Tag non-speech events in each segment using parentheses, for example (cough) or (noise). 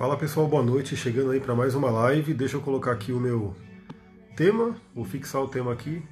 Fala pessoal, boa noite. Chegando aí para mais uma live. Deixa eu colocar aqui o meu tema, vou fixar o tema aqui.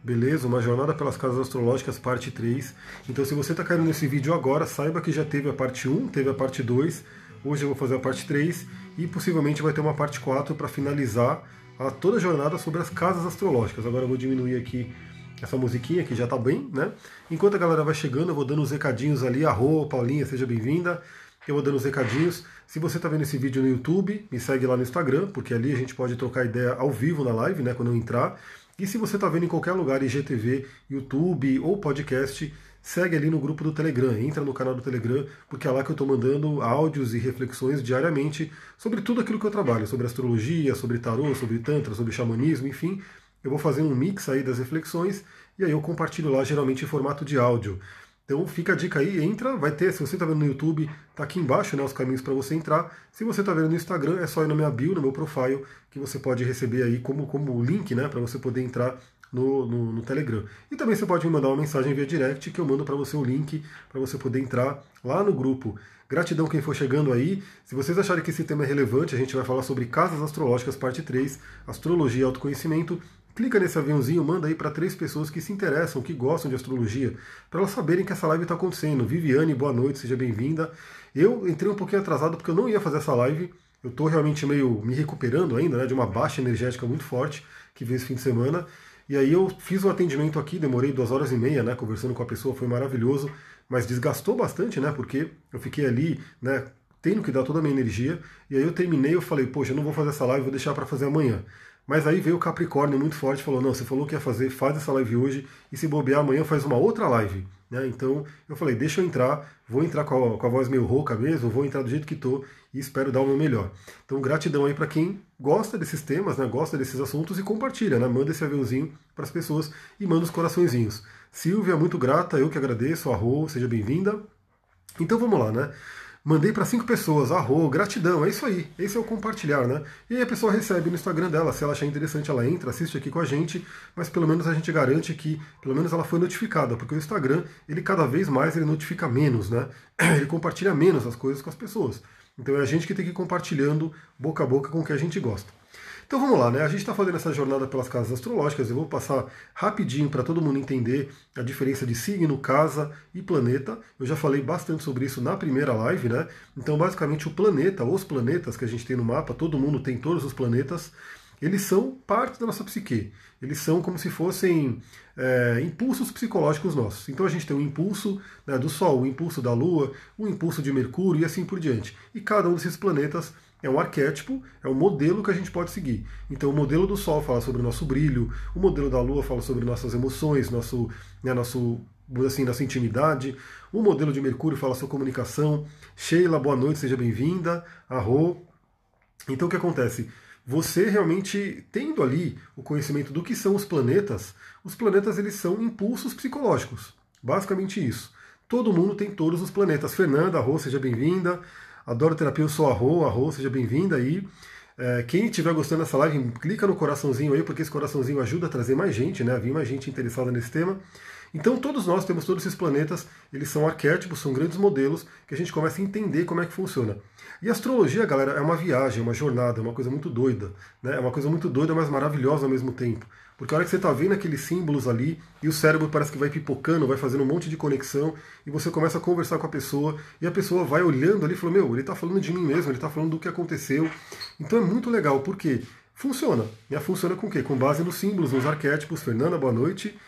Beleza, uma jornada pelas casas astrológicas, parte 3. Então, se você está caindo nesse vídeo agora, saiba que já teve a parte 1, teve a parte 2. Hoje eu vou fazer a parte 3 e possivelmente vai ter uma parte 4 para finalizar a toda a jornada sobre as casas astrológicas. Agora eu vou diminuir aqui essa musiquinha que já está bem, né? Enquanto a galera vai chegando, eu vou dando os recadinhos ali. Arro, Paulinha, seja bem-vinda. Eu vou dando os recadinhos. Se você está vendo esse vídeo no YouTube, me segue lá no Instagram, porque ali a gente pode trocar ideia ao vivo na live, né? Quando eu entrar. E se você está vendo em qualquer lugar, IGTV, YouTube ou podcast, segue ali no grupo do Telegram, entra no canal do Telegram, porque é lá que eu estou mandando áudios e reflexões diariamente sobre tudo aquilo que eu trabalho, sobre astrologia, sobre tarô, sobre tantra, sobre xamanismo, enfim. Eu vou fazendo um mix aí das reflexões e aí eu compartilho lá geralmente em formato de áudio. Então fica a dica aí, entra, vai ter, se você está vendo no YouTube, tá aqui embaixo né, os caminhos para você entrar. Se você está vendo no Instagram, é só ir na minha bio, no meu profile, que você pode receber aí como, como link né, para você poder entrar no, no, no, Telegram. E também você pode me mandar uma mensagem via direct que eu mando para você o link para você poder entrar lá no grupo. Gratidão quem for chegando aí. Se vocês acharem que esse tema é relevante, a gente vai falar sobre casas astrológicas, parte 3, astrologia e autoconhecimento clica nesse aviãozinho, manda aí para três pessoas que se interessam, que gostam de astrologia, para elas saberem que essa live está acontecendo. Viviane, boa noite, seja bem-vinda. Eu entrei um pouquinho atrasado porque eu não ia fazer essa live. Eu estou realmente meio me recuperando ainda, né, de uma baixa energética muito forte que veio esse fim de semana. E aí eu fiz o atendimento aqui, demorei duas horas e meia, né, conversando com a pessoa, foi maravilhoso, mas desgastou bastante, né, porque eu fiquei ali, né, tendo que dar toda a minha energia. E aí eu terminei, eu falei, poxa, eu não vou fazer essa live, vou deixar para fazer amanhã. Mas aí veio o Capricórnio muito forte e falou: não, você falou que ia fazer, faz essa live hoje e se bobear amanhã faz uma outra live. Né? Então eu falei: deixa eu entrar, vou entrar com a, com a voz meio rouca mesmo, vou entrar do jeito que estou e espero dar o meu melhor. Então gratidão aí para quem gosta desses temas, né? gosta desses assuntos e compartilha, né? manda esse aviãozinho para as pessoas e manda os coraçõezinhos. Silvia, muito grata, eu que agradeço, arro, seja bem-vinda. Então vamos lá, né? Mandei para cinco pessoas, arro, gratidão, é isso aí, esse é o compartilhar, né? E aí a pessoa recebe no Instagram dela, se ela achar interessante, ela entra, assiste aqui com a gente, mas pelo menos a gente garante que, pelo menos ela foi notificada, porque o Instagram, ele cada vez mais ele notifica menos, né? (clears throat) Ele compartilha menos as coisas com as pessoas. Então é a gente que tem que ir compartilhando boca a boca com o que a gente gosta. Então vamos lá, né? A gente está fazendo essa jornada pelas casas astrológicas. Eu vou passar rapidinho para todo mundo entender a diferença de signo, casa e planeta. Eu já falei bastante sobre isso na primeira live, né? Então, basicamente, o planeta, os planetas que a gente tem no mapa, todo mundo tem todos os planetas, eles são parte da nossa psique. Eles são como se fossem é, impulsos psicológicos nossos. Então a gente tem o impulso né, do Sol, o impulso da Lua, o impulso de Mercúrio e assim por diante. E cada um desses planetas é um arquétipo, é um modelo que a gente pode seguir. Então, o modelo do Sol fala sobre o nosso brilho, o modelo da Lua fala sobre nossas emoções, nosso, né, nosso, assim, nossa intimidade, o modelo de Mercúrio fala sobre comunicação. Sheila, boa noite, seja bem-vinda. Arro. Então, o que acontece? Você realmente tendo ali o conhecimento do que são os planetas, os planetas eles são impulsos psicológicos. Basicamente isso. Todo mundo tem todos os planetas. Fernanda, Arro, seja bem-vinda. Adoro terapia, eu sou a Rô, a Rô, seja bem-vinda aí. É, quem estiver gostando dessa live, clica no coraçãozinho aí, porque esse coraçãozinho ajuda a trazer mais gente, né? A vir mais gente interessada nesse tema. Então todos nós temos todos esses planetas, eles são arquétipos, são grandes modelos que a gente começa a entender como é que funciona. E a astrologia, galera, é uma viagem, uma jornada, é uma coisa muito doida, né? É uma coisa muito doida, mas maravilhosa ao mesmo tempo. Porque a hora que você está vendo aqueles símbolos ali e o cérebro parece que vai pipocando, vai fazendo um monte de conexão e você começa a conversar com a pessoa e a pessoa vai olhando ali e falou: Meu, ele está falando de mim mesmo, ele está falando do que aconteceu. Então é muito legal, porque funciona. E funciona com o quê? Com base nos símbolos, nos arquétipos. Fernanda, boa noite.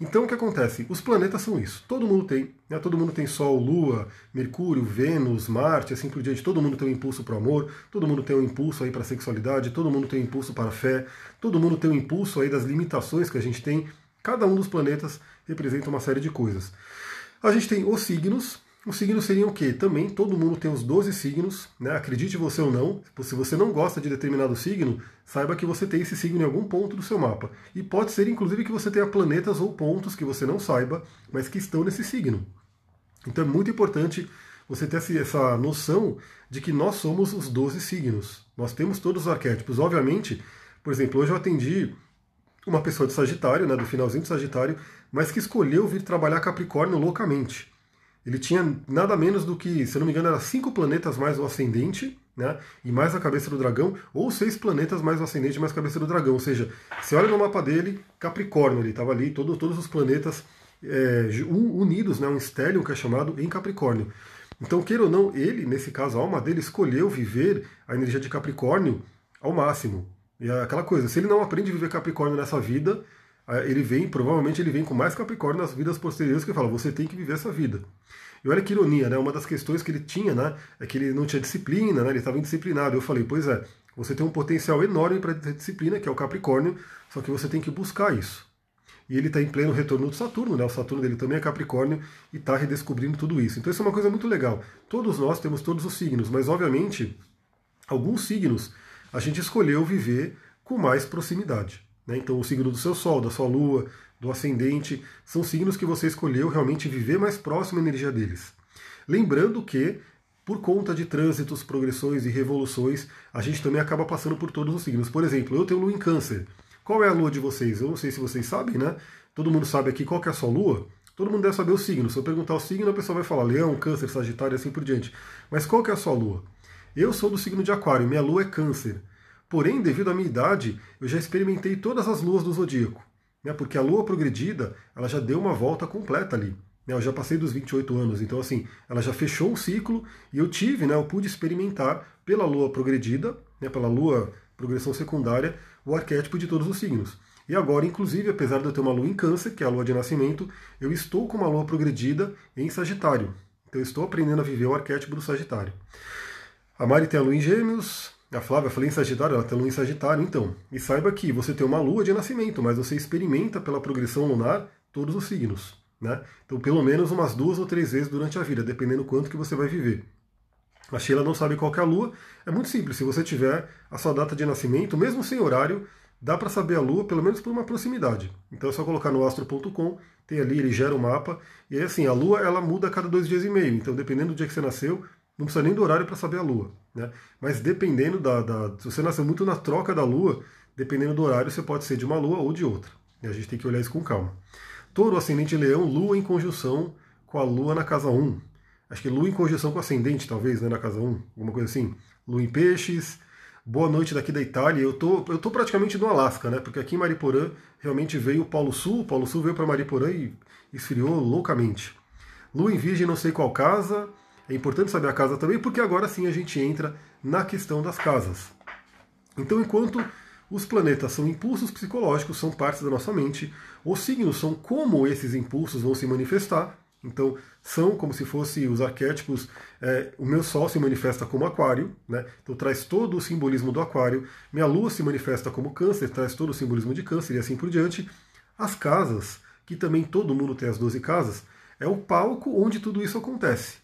Então o que acontece? Os planetas são isso. Todo mundo tem. Né? Todo mundo tem Sol, Lua, Mercúrio, Vênus, Marte, assim por diante. Todo mundo tem um impulso para o amor, todo mundo tem um impulso aí para a sexualidade, todo mundo tem um impulso para a fé, todo mundo tem um impulso aí das limitações que a gente tem. Cada um dos planetas representa uma série de coisas. A gente tem os signos, os signos seriam o quê? Também todo mundo tem os 12 signos, né? acredite você ou não. Se você não gosta de determinado signo, saiba que você tem esse signo em algum ponto do seu mapa. E pode ser inclusive que você tenha planetas ou pontos que você não saiba, mas que estão nesse signo. Então é muito importante você ter essa noção de que nós somos os 12 signos. Nós temos todos os arquétipos. Obviamente, por exemplo, hoje eu atendi uma pessoa de Sagitário, né, do finalzinho de Sagitário, mas que escolheu vir trabalhar Capricórnio loucamente. Ele tinha nada menos do que, se não me engano, era cinco planetas mais o ascendente, né? E mais a cabeça do dragão, ou seis planetas mais o ascendente mais a cabeça do dragão. Ou seja, você olha no mapa dele, Capricórnio, ele estava ali, todo, todos os planetas é, unidos, né? Um estélio que é chamado em Capricórnio. Então, queira ou não, ele, nesse caso, a alma dele escolheu viver a energia de Capricórnio ao máximo. E é aquela coisa, se ele não aprende a viver Capricórnio nessa vida, ele vem, provavelmente ele vem com mais Capricórnio nas vidas posteriores que fala, você tem que viver essa vida. E olha que ironia, né? Uma das questões que ele tinha, né? É que ele não tinha disciplina, né? Ele estava indisciplinado. Eu falei, pois é, você tem um potencial enorme para ter disciplina, que é o Capricórnio, só que você tem que buscar isso. E ele está em pleno retorno do Saturno, né? O Saturno dele também é Capricórnio e está redescobrindo tudo isso. Então isso é uma coisa muito legal. Todos nós temos todos os signos, mas obviamente alguns signos a gente escolheu viver com mais proximidade. Né? Então o signo do seu Sol, da sua Lua, do ascendente, são signos que você escolheu realmente viver mais próximo à energia deles. Lembrando que, por conta de trânsitos, progressões e revoluções, a gente também acaba passando por todos os signos. Por exemplo, eu tenho lua em câncer. Qual é a lua de vocês? Eu não sei se vocês sabem, né? Todo mundo sabe aqui qual que é a sua lua. Todo mundo deve saber o signo. Se eu perguntar o signo, a pessoa vai falar leão, câncer, sagitário e assim por diante. Mas qual que é a sua lua? Eu sou do signo de aquário, minha lua é câncer. Porém, devido à minha idade, eu já experimentei todas as luas do zodíaco né, porque a lua progredida ela já deu uma volta completa ali. Né, eu já passei dos 28 anos, então assim, ela já fechou um ciclo e eu tive, né, eu pude experimentar pela lua progredida, né, pela lua progressão secundária, o arquétipo de todos os signos. E agora, inclusive, apesar de eu ter uma lua em câncer, que é a lua de nascimento, eu estou com uma lua progredida em Sagitário. Então eu estou aprendendo a viver o arquétipo do Sagitário. A Mari tem a lua em Gêmeos, a Flávia, falei em Sagitário, ela tem lua em Sagitário, então. E saiba que você tem uma lua de nascimento, mas você experimenta pela progressão lunar todos os signos. Né? Então, pelo menos umas duas ou três vezes durante a vida, dependendo quanto que você vai viver. A Sheila não sabe qual é a lua. É muito simples, se você tiver a sua data de nascimento, mesmo sem horário, dá para saber a lua, pelo menos por uma proximidade. Então é só colocar no astro.com, tem ali, ele gera o um mapa. E aí, assim, a lua ela muda a cada dois dias e meio. Então, dependendo do dia que você nasceu, não precisa nem do horário para saber a lua. Né? Mas dependendo da, da, Se você nasceu muito na troca da lua, dependendo do horário, você pode ser de uma lua ou de outra. E a gente tem que olhar isso com calma. Touro, ascendente leão, lua em conjunção com a lua na casa 1. Acho que lua em conjunção com ascendente, talvez, né, na casa 1, alguma coisa assim. Lua em peixes. Boa noite daqui da Itália. Eu tô, eu tô praticamente no Alasca, né? Porque aqui em Mariporã realmente veio o Polo Sul. O Polo Sul veio para Mariporã e esfriou loucamente. Lua em Virgem, não sei qual casa. É importante saber a casa também, porque agora sim a gente entra na questão das casas. Então, enquanto os planetas são impulsos psicológicos, são partes da nossa mente, os signos são como esses impulsos vão se manifestar. Então, são como se fossem os arquétipos. É, o meu Sol se manifesta como Aquário, né? então traz todo o simbolismo do Aquário. Minha Lua se manifesta como Câncer, traz todo o simbolismo de Câncer e assim por diante. As casas, que também todo mundo tem as 12 casas, é o palco onde tudo isso acontece.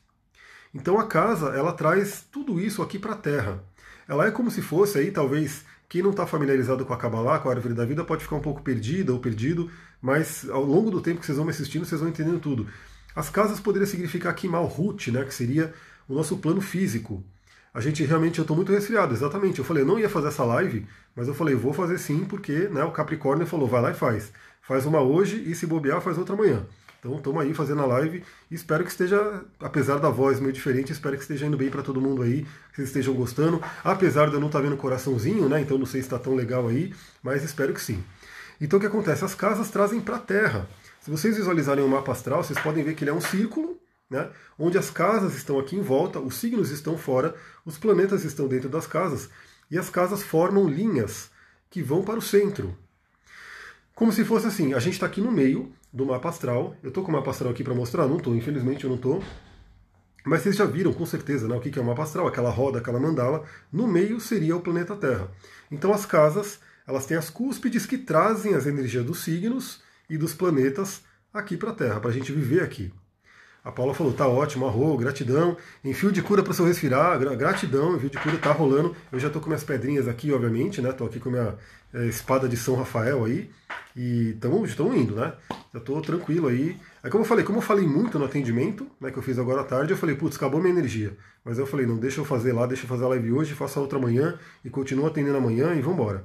Então a casa, ela traz tudo isso aqui para a Terra. Ela é como se fosse aí, talvez, quem não está familiarizado com a Kabbalah, com a árvore da vida, pode ficar um pouco perdida ou perdido, mas ao longo do tempo que vocês vão me assistindo, vocês vão entendendo tudo. As casas poderiam significar aqui Malhut, né, que seria o nosso plano físico. A gente realmente, eu estou muito resfriado, exatamente. Eu falei, eu não ia fazer essa live, mas eu falei, vou fazer sim, porque né, o Capricórnio falou, vai lá e faz. Faz uma hoje e se bobear, faz outra amanhã. Então estamos aí fazendo a live e espero que esteja, apesar da voz meio diferente, espero que esteja indo bem para todo mundo aí, que vocês estejam gostando. Apesar de eu não estar tá vendo coraçãozinho, né? Então não sei se está tão legal aí, mas espero que sim. Então o que acontece? As casas trazem para a Terra. Se vocês visualizarem o mapa astral, vocês podem ver que ele é um círculo, né? Onde as casas estão aqui em volta, os signos estão fora, os planetas estão dentro das casas e as casas formam linhas que vão para o centro. Como se fosse assim, a gente está aqui no meio, do mapa astral. Eu estou com o mapa astral aqui para mostrar? Não estou, infelizmente eu não estou. Mas vocês já viram com certeza né, o que é o mapa astral, aquela roda, aquela mandala. No meio seria o planeta Terra. Então as casas, elas têm as cúspides que trazem as energias dos signos e dos planetas aqui para a Terra, para a gente viver aqui. A Paula falou, tá ótimo, arro, gratidão. Enfio de cura para seu respirar, gratidão, enfio de cura tá rolando. Eu já tô com minhas pedrinhas aqui, obviamente, né? Tô aqui com minha é, espada de São Rafael aí. E estamos indo, né? Já tô tranquilo aí. Aí como eu falei, como eu falei muito no atendimento, né, que eu fiz agora à tarde, eu falei, putz, acabou minha energia. Mas eu falei, não, deixa eu fazer lá, deixa eu fazer a live hoje, faço a outra amanhã e continuo atendendo amanhã e vambora.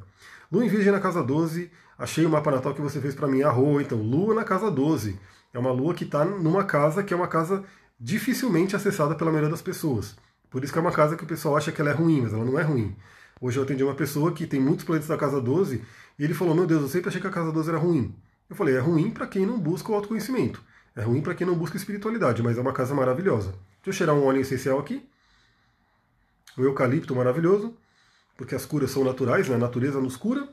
Lua em Virgem na casa 12, achei o mapa natal que você fez para mim, arro, então, Lua na casa 12. É uma lua que está numa casa que é uma casa dificilmente acessada pela maioria das pessoas. Por isso que é uma casa que o pessoal acha que ela é ruim, mas ela não é ruim. Hoje eu atendi uma pessoa que tem muitos planetas da casa 12 e ele falou: Meu Deus, eu sempre achei que a casa 12 era ruim. Eu falei: É ruim para quem não busca o autoconhecimento. É ruim para quem não busca espiritualidade, mas é uma casa maravilhosa. Deixa eu cheirar um óleo essencial aqui. O eucalipto maravilhoso, porque as curas são naturais, né? a natureza nos cura.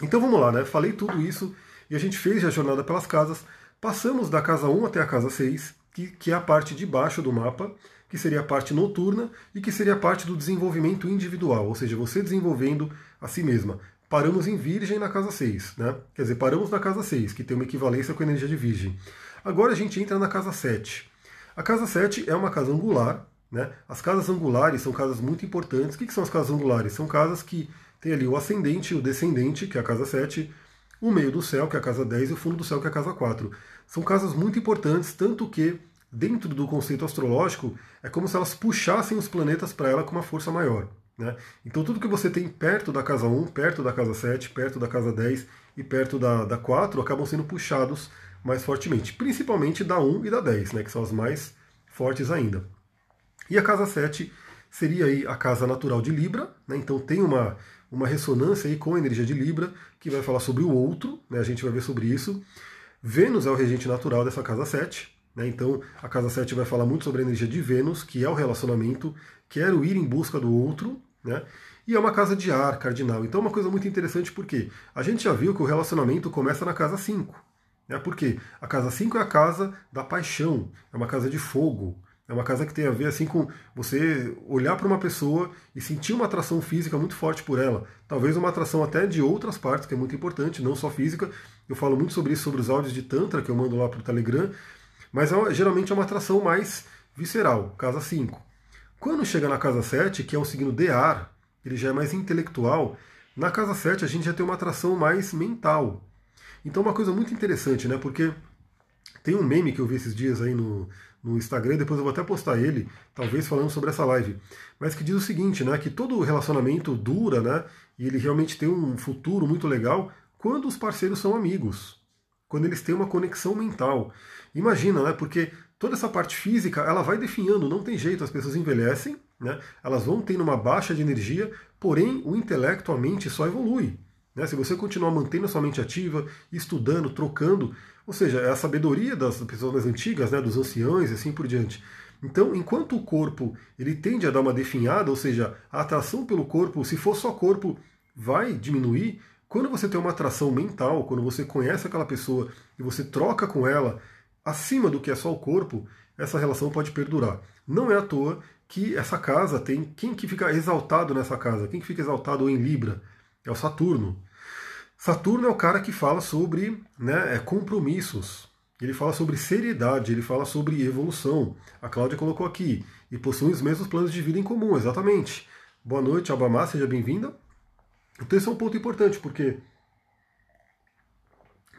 Então vamos lá, né? Falei tudo isso e a gente fez a jornada pelas casas. Passamos da casa 1 até a casa 6, que, que é a parte de baixo do mapa, que seria a parte noturna e que seria a parte do desenvolvimento individual, ou seja, você desenvolvendo a si mesma. Paramos em Virgem na casa 6, né? Quer dizer, paramos na casa 6, que tem uma equivalência com a energia de Virgem. Agora a gente entra na casa 7. A casa 7 é uma casa angular, né? As casas angulares são casas muito importantes. O que, que são as casas angulares? São casas que tem ali o ascendente e o descendente, que é a casa 7, o meio do céu, que é a casa 10, e o fundo do céu, que é a casa 4. São casas muito importantes, tanto que, dentro do conceito astrológico, é como se elas puxassem os planetas para ela com uma força maior. Né? Então, tudo que você tem perto da casa 1, perto da casa 7, perto da casa 10 e perto da, da 4 acabam sendo puxados mais fortemente, principalmente da 1 e da 10, né, que são as mais fortes ainda. E a casa 7 seria aí a casa natural de Libra, né, então tem uma, uma ressonância aí com a energia de Libra, que vai falar sobre o outro, né, a gente vai ver sobre isso. Vênus é o regente natural dessa casa 7, né, então a casa 7 vai falar muito sobre a energia de Vênus, que é o relacionamento, quero ir em busca do outro, né, e é uma casa de ar cardinal. Então é uma coisa muito interessante porque a gente já viu que o relacionamento começa na casa 5. Né, porque a casa 5 é a casa da paixão, é uma casa de fogo, é uma casa que tem a ver assim com você olhar para uma pessoa e sentir uma atração física muito forte por ela. Talvez uma atração até de outras partes, que é muito importante, não só física. Eu falo muito sobre isso, sobre os áudios de Tantra que eu mando lá para o Telegram. Mas é, geralmente é uma atração mais visceral, casa 5. Quando chega na casa 7, que é um signo de ar, ele já é mais intelectual, na casa 7 a gente já tem uma atração mais mental. Então uma coisa muito interessante, né? Porque tem um meme que eu vi esses dias aí no, no Instagram, depois eu vou até postar ele, talvez falando sobre essa live, mas que diz o seguinte, né, que todo relacionamento dura, né, e ele realmente tem um futuro muito legal quando os parceiros são amigos, quando eles têm uma conexão mental. Imagina, né, porque toda essa parte física, ela vai definhando, não tem jeito, as pessoas envelhecem, né, elas vão tendo uma baixa de energia, porém o intelecto, a mente só evolui. Né? Se você continuar mantendo a sua mente ativa, estudando, trocando, ou seja, é a sabedoria das pessoas mais antigas, né, dos anciãos e assim por diante. Então, enquanto o corpo ele tende a dar uma definhada, ou seja, a atração pelo corpo, se for só corpo, vai diminuir. Quando você tem uma atração mental, quando você conhece aquela pessoa e você troca com ela acima do que é só o corpo, essa relação pode perdurar. Não é à toa que essa casa tem quem que fica exaltado nessa casa, quem que fica exaltado em Libra é o Saturno. Saturno é o cara que fala sobre né, é, compromissos, ele fala sobre seriedade, ele fala sobre evolução. A Cláudia colocou aqui, e possuem os mesmos planos de vida em comum, exatamente. Boa noite, Abamá, seja bem-vinda. Então esse é um ponto importante, porque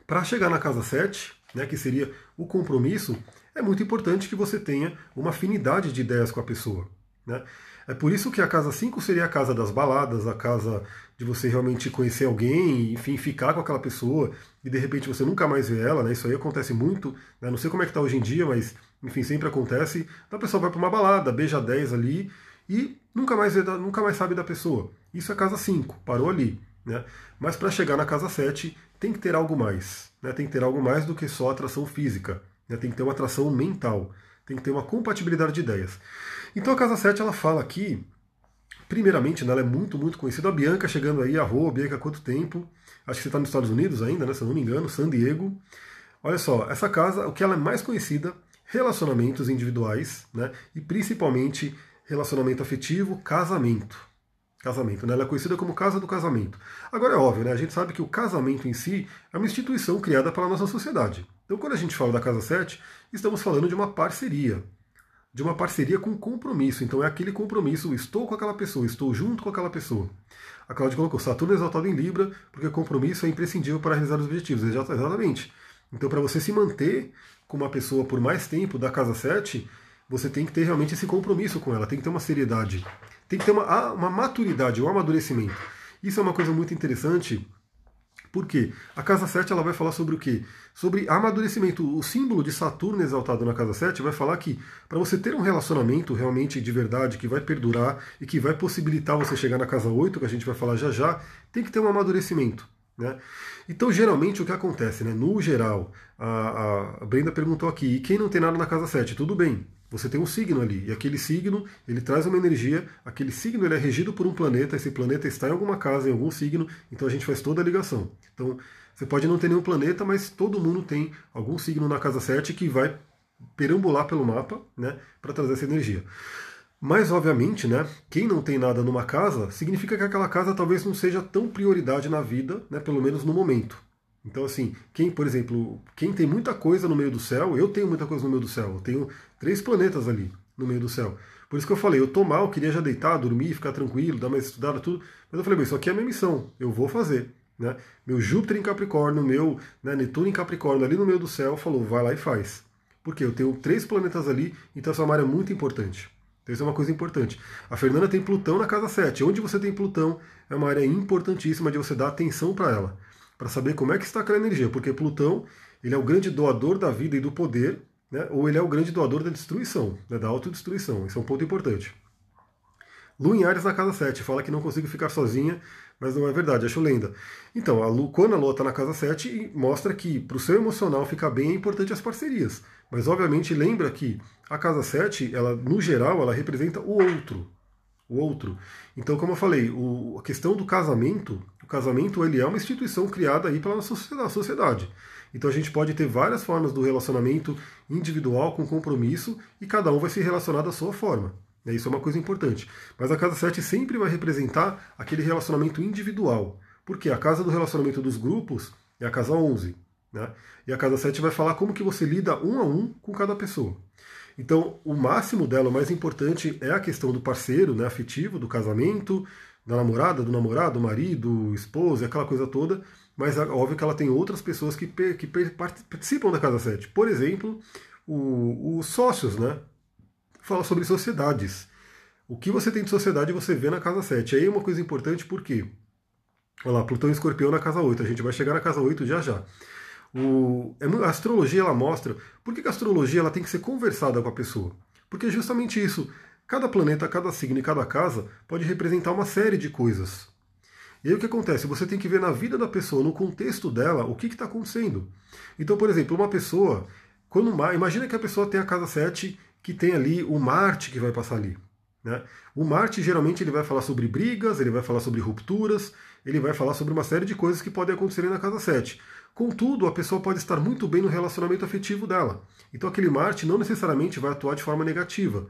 para chegar na casa 7, né, que seria o compromisso, é muito importante que você tenha uma afinidade de ideias com a pessoa. Né? É por isso que a casa 5 seria a casa das baladas, a casa de você realmente conhecer alguém, enfim, ficar com aquela pessoa e de repente você nunca mais vê ela, né? Isso aí acontece muito, né? não sei como é que tá hoje em dia, mas enfim, sempre acontece. A pessoa vai para uma balada, beija 10 ali e nunca mais vê, nunca mais sabe da pessoa. Isso é casa 5, parou ali, né? Mas para chegar na casa 7 tem que ter algo mais, né? Tem que ter algo mais do que só atração física, né? Tem que ter uma atração mental, tem que ter uma compatibilidade de ideias. Então a casa 7 ela fala aqui, primeiramente, né, ela é muito, muito conhecida. A Bianca chegando aí, a Rô, Bianca, há quanto tempo? Acho que você está nos Estados Unidos ainda, né, se eu não me engano, San Diego. Olha só, essa casa, o que ela é mais conhecida, relacionamentos individuais, né, e principalmente relacionamento afetivo, casamento. Casamento, né? Ela é conhecida como casa do casamento. Agora é óbvio, né? A gente sabe que o casamento em si é uma instituição criada pela nossa sociedade. Então, quando a gente fala da Casa 7, estamos falando de uma parceria de uma parceria com compromisso. Então é aquele compromisso, estou com aquela pessoa, estou junto com aquela pessoa. A Cláudia colocou Saturno é exaltado em Libra, porque compromisso é imprescindível para realizar os objetivos. Exatamente. Então, para você se manter com uma pessoa por mais tempo da casa 7, você tem que ter realmente esse compromisso com ela, tem que ter uma seriedade, tem que ter uma, uma maturidade, um amadurecimento. Isso é uma coisa muito interessante, Por quê? A casa 7 ela vai falar sobre o quê? Sobre amadurecimento. O símbolo de Saturno exaltado na casa 7 vai falar que para você ter um relacionamento realmente de verdade, que vai perdurar e que vai possibilitar você chegar na casa 8, que a gente vai falar já já, tem que ter um amadurecimento. Né? Então, geralmente, o que acontece? Né? No geral, a, a Brenda perguntou aqui, e quem não tem nada na casa 7? Tudo bem, você tem um signo ali, e aquele signo, ele traz uma energia, aquele signo ele é regido por um planeta, esse planeta está em alguma casa, em algum signo, então a gente faz toda a ligação. Então, você pode não ter nenhum planeta, mas todo mundo tem algum signo na casa 7 que vai perambular pelo mapa, né, para trazer essa energia. Mas, obviamente, né, quem não tem nada numa casa, significa que aquela casa talvez não seja tão prioridade na vida, né, pelo menos no momento. Então, assim, quem, por exemplo, quem tem muita coisa no meio do céu, eu tenho muita coisa no meio do céu, eu tenho três planetas ali no meio do céu. Por isso que eu falei, eu tô mal, queria já deitar, dormir, ficar tranquilo, dar mais estudada, tudo. Mas eu falei, isso aqui é a minha missão, eu vou fazer. Né? Meu Júpiter em Capricórnio, meu né, Netuno em Capricórnio, ali no meio do céu, falou, vai lá e faz. Porque eu tenho três planetas ali, então essa é uma área muito importante. Então isso é uma coisa importante. A Fernanda tem Plutão na casa 7. Onde você tem Plutão é uma área importantíssima de você dar atenção para ela para saber como é que está aquela energia, porque Plutão ele é o grande doador da vida e do poder, né, ou ele é o grande doador da destruição, né, da autodestruição. Isso é um ponto importante. Lu em Ares na casa 7 fala que não consigo ficar sozinha, mas não é verdade, acho lenda. Então, a Lu, quando a Lua está na casa 7, mostra que para o seu emocional ficar bem é importante as parcerias. Mas, obviamente, lembra que a casa 7, ela, no geral, ela representa o outro o outro. Então, como eu falei, o, a questão do casamento, o casamento ele é uma instituição criada aí pela sociedade. Então a gente pode ter várias formas do relacionamento individual com compromisso e cada um vai se relacionar da sua forma. Né? Isso é uma coisa importante. Mas a casa 7 sempre vai representar aquele relacionamento individual. Porque a casa do relacionamento dos grupos é a casa 11. Né? E a casa 7 vai falar como que você lida um a um com cada pessoa. Então, o máximo dela, o mais importante, é a questão do parceiro né, afetivo, do casamento, da namorada, do namorado, do marido, esposa, aquela coisa toda. Mas é óbvio que ela tem outras pessoas que, que participam da Casa 7. Por exemplo, os sócios, né? Fala sobre sociedades. O que você tem de sociedade você vê na Casa 7. Aí é uma coisa importante porque. Olha lá, Plutão e Escorpião na Casa 8. A gente vai chegar na Casa 8 já já. O, é a astrologia ela mostra por que, a astrologia ela tem que ser conversada com a pessoa. Porque é justamente isso. Cada planeta, cada signo e cada casa pode representar uma série de coisas. E aí o que acontece? Você tem que ver na vida da pessoa, no contexto dela, o que está acontecendo. Então, por exemplo, uma pessoa, quando imagina que a pessoa tem a casa 7 que tem ali o Marte que vai passar ali. Né? O Marte geralmente ele vai falar sobre brigas, ele vai falar sobre rupturas, ele vai falar sobre uma série de coisas que podem acontecer na casa 7. Contudo, a pessoa pode estar muito bem no relacionamento afetivo dela. Então aquele Marte não necessariamente vai atuar de forma negativa,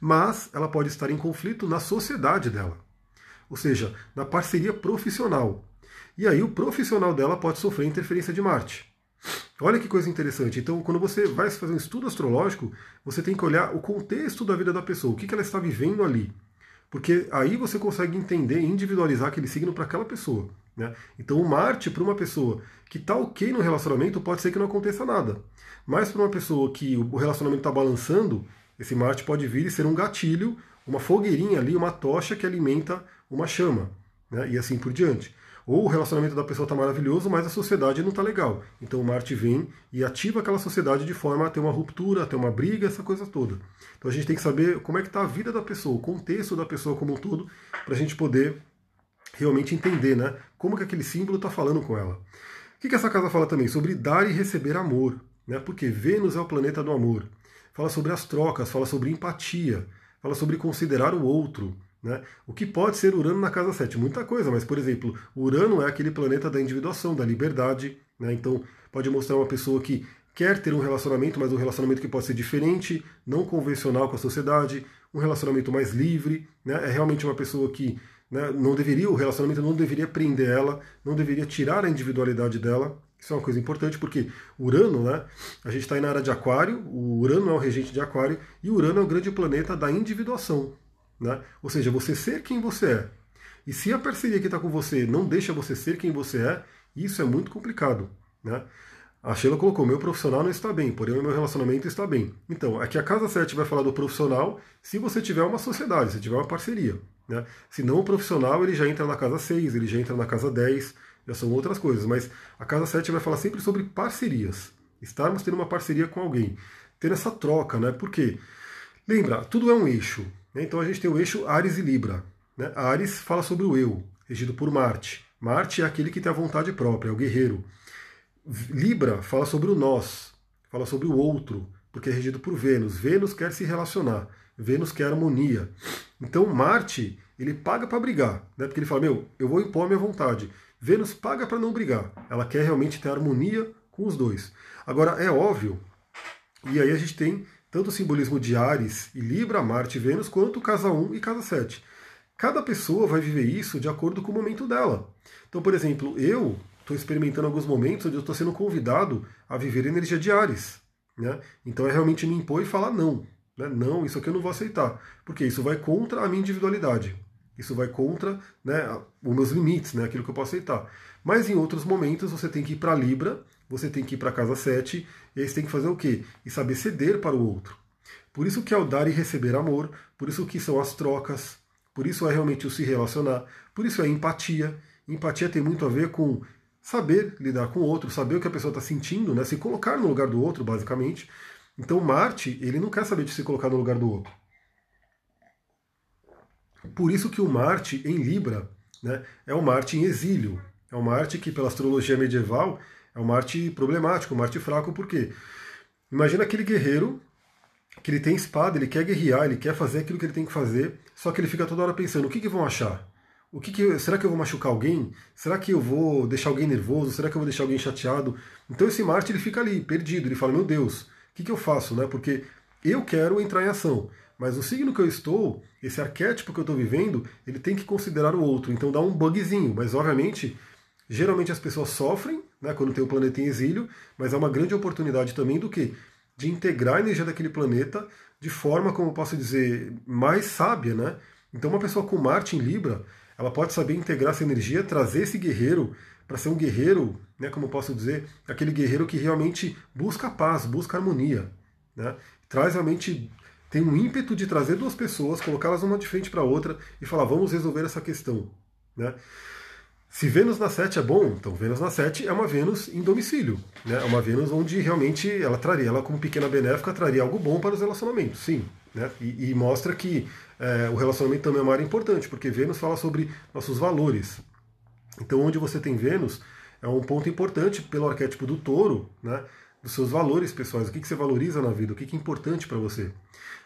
mas ela pode estar em conflito na sociedade dela. Ou seja, na parceria profissional. E aí o profissional dela pode sofrer interferência de Marte. Olha que coisa interessante. Então, quando você vai fazer um estudo astrológico, você tem que olhar o contexto da vida da pessoa, o que ela está vivendo ali. Porque aí você consegue entender e individualizar aquele signo para aquela pessoa. Né? Então, o Marte, para uma pessoa que está ok no relacionamento, pode ser que não aconteça nada. Mas para uma pessoa que o relacionamento está balançando, esse Marte pode vir e ser um gatilho, uma fogueirinha ali, uma tocha que alimenta uma chama. Né? E assim por diante. Ou o relacionamento da pessoa está maravilhoso, mas a sociedade não está legal. Então Marte vem e ativa aquela sociedade de forma a ter uma ruptura, a ter uma briga, essa coisa toda. Então a gente tem que saber como é que está a vida da pessoa, o contexto da pessoa como um todo, para a gente poder realmente entender né, como que aquele símbolo está falando com ela. O que, que essa casa fala também? Sobre dar e receber amor, né? porque Vênus é o planeta do amor. Fala sobre as trocas, fala sobre empatia, fala sobre considerar o outro. Né? O que pode ser Urano na casa 7? Muita coisa, mas, por exemplo, Urano é aquele planeta da individuação, da liberdade. Né? Então, pode mostrar uma pessoa que quer ter um relacionamento, mas um relacionamento que pode ser diferente, não convencional com a sociedade, um relacionamento mais livre. Né? É realmente uma pessoa que né, não deveria, o relacionamento não deveria prender ela, não deveria tirar a individualidade dela. Isso é uma coisa importante porque Urano, né, a gente está aí na área de Aquário, o Urano é o regente de Aquário e Urano é o grande planeta da individuação. Né? Ou seja, você ser quem você é. E se a parceria que está com você não deixa você ser quem você é, isso é muito complicado. Né? A Sheila colocou: meu profissional não está bem, porém meu relacionamento está bem. Então, aqui a casa 7 vai falar do profissional se você tiver uma sociedade, se tiver uma parceria. Né? Se não, o profissional ele já entra na casa 6, ele já entra na casa 10, já são outras coisas, mas a casa 7 vai falar sempre sobre parcerias. Estarmos tendo uma parceria com alguém, ter essa troca, né? Porque, lembra, tudo é um eixo. Né? Então a gente tem o eixo Ares e Libra. Né? Ares fala sobre o eu, regido por Marte. Marte é aquele que tem a vontade própria, é o guerreiro. Libra fala sobre o nós, fala sobre o outro, porque é regido por Vênus. Vênus quer se relacionar, Vênus quer harmonia. Então Marte, ele paga para brigar, né? porque ele fala, meu, eu vou impor minha vontade. Vênus paga para não brigar, ela quer realmente ter harmonia com os dois. Agora, é óbvio, e aí a gente tem tanto o simbolismo de Ares e Libra, Marte e Vênus, quanto casa 1 e casa 7. Cada pessoa vai viver isso de acordo com o momento dela. Então, por exemplo, eu estou experimentando alguns momentos onde eu estou sendo convidado a viver energia de Ares. Né? Então é realmente me impor e falar não. Né? Não, isso aqui eu não vou aceitar. Porque isso vai contra a minha individualidade. Isso vai contra né, os meus limites, né, aquilo que eu posso aceitar. Mas em outros momentos você tem que ir para Libra, você tem que ir para casa 7, e aí você tem que fazer o quê? E saber ceder para o outro. Por isso que é o dar e receber amor, por isso que são as trocas, por isso é realmente o se relacionar, por isso é empatia. Empatia tem muito a ver com saber lidar com o outro, saber o que a pessoa está sentindo, né? se colocar no lugar do outro, basicamente. Então Marte, ele não quer saber de se colocar no lugar do outro. Por isso que o Marte em Libra né, é o Marte em exílio. É o Marte que, pela astrologia medieval, é um Marte problemático, um Marte fraco, por quê? Imagina aquele guerreiro que ele tem espada, ele quer guerrear, ele quer fazer aquilo que ele tem que fazer, só que ele fica toda hora pensando, o que, que vão achar? O que, que será que eu vou machucar alguém? Será que eu vou deixar alguém nervoso? Será que eu vou deixar alguém chateado? Então esse Marte ele fica ali, perdido, ele fala, meu Deus, o que, que eu faço? Né? Porque eu quero entrar em ação, mas o signo que eu estou, esse arquétipo que eu estou vivendo, ele tem que considerar o outro, então dá um bugzinho, mas obviamente Geralmente as pessoas sofrem né, quando tem o planeta em exílio, mas é uma grande oportunidade também do que? De integrar a energia daquele planeta de forma, como posso dizer, mais sábia. Né? Então uma pessoa com Marte em Libra, ela pode saber integrar essa energia, trazer esse guerreiro para ser um guerreiro, né, como posso dizer, aquele guerreiro que realmente busca paz, busca harmonia. Né? Traz realmente tem um ímpeto de trazer duas pessoas, colocá-las uma de frente para outra e falar, vamos resolver essa questão. Né? Se Vênus na 7 é bom, então Vênus na 7 é uma Vênus em domicílio. Né? É uma Vênus onde realmente ela traria, ela como pequena benéfica, traria algo bom para os relacionamentos, sim. Né? E, e mostra que é, o relacionamento também é uma área importante, porque Vênus fala sobre nossos valores. Então, onde você tem Vênus, é um ponto importante pelo arquétipo do touro, né? dos seus valores pessoais, o que, que você valoriza na vida, o que, que é importante para você.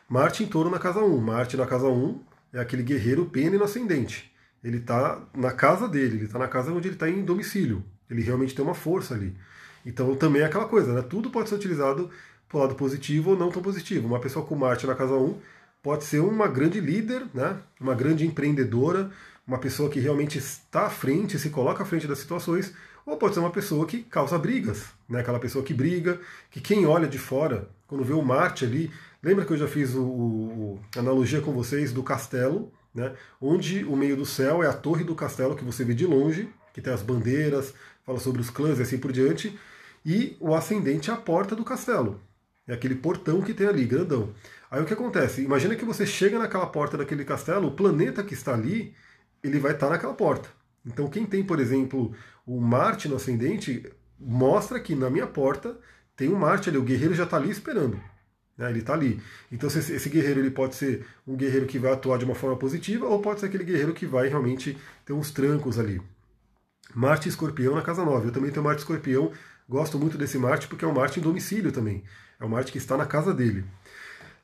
Marte em touro na casa 1. Marte na casa 1 é aquele guerreiro pene no ascendente ele está na casa dele, ele está na casa onde ele está em domicílio. Ele realmente tem uma força ali. Então também é aquela coisa, né? Tudo pode ser utilizado para o lado positivo ou não tão positivo. Uma pessoa com Marte na casa 1 pode ser uma grande líder, né? uma grande empreendedora, uma pessoa que realmente está à frente, se coloca à frente das situações, ou pode ser uma pessoa que causa brigas, né? aquela pessoa que briga, que quem olha de fora, quando vê o Marte ali, lembra que eu já fiz o, o analogia com vocês do castelo, né, onde o meio do céu é a torre do castelo que você vê de longe, que tem as bandeiras, fala sobre os clãs e assim por diante, e o ascendente é a porta do castelo. É aquele portão que tem ali, grandão. Aí o que acontece? Imagina que você chega naquela porta daquele castelo, o planeta que está ali, ele vai estar naquela porta. Então quem tem, por exemplo, o Marte no ascendente, mostra que na minha porta tem um Marte ali, o guerreiro já está ali esperando. Né? Ele está ali. Então esse guerreiro ele pode ser um guerreiro que vai atuar de uma forma positiva ou pode ser aquele guerreiro que vai realmente ter uns trancos ali. Marte Escorpião na casa 9. Eu também tenho Marte Escorpião. Gosto muito desse Marte porque é um Marte em domicílio também. É um Marte que está na casa dele.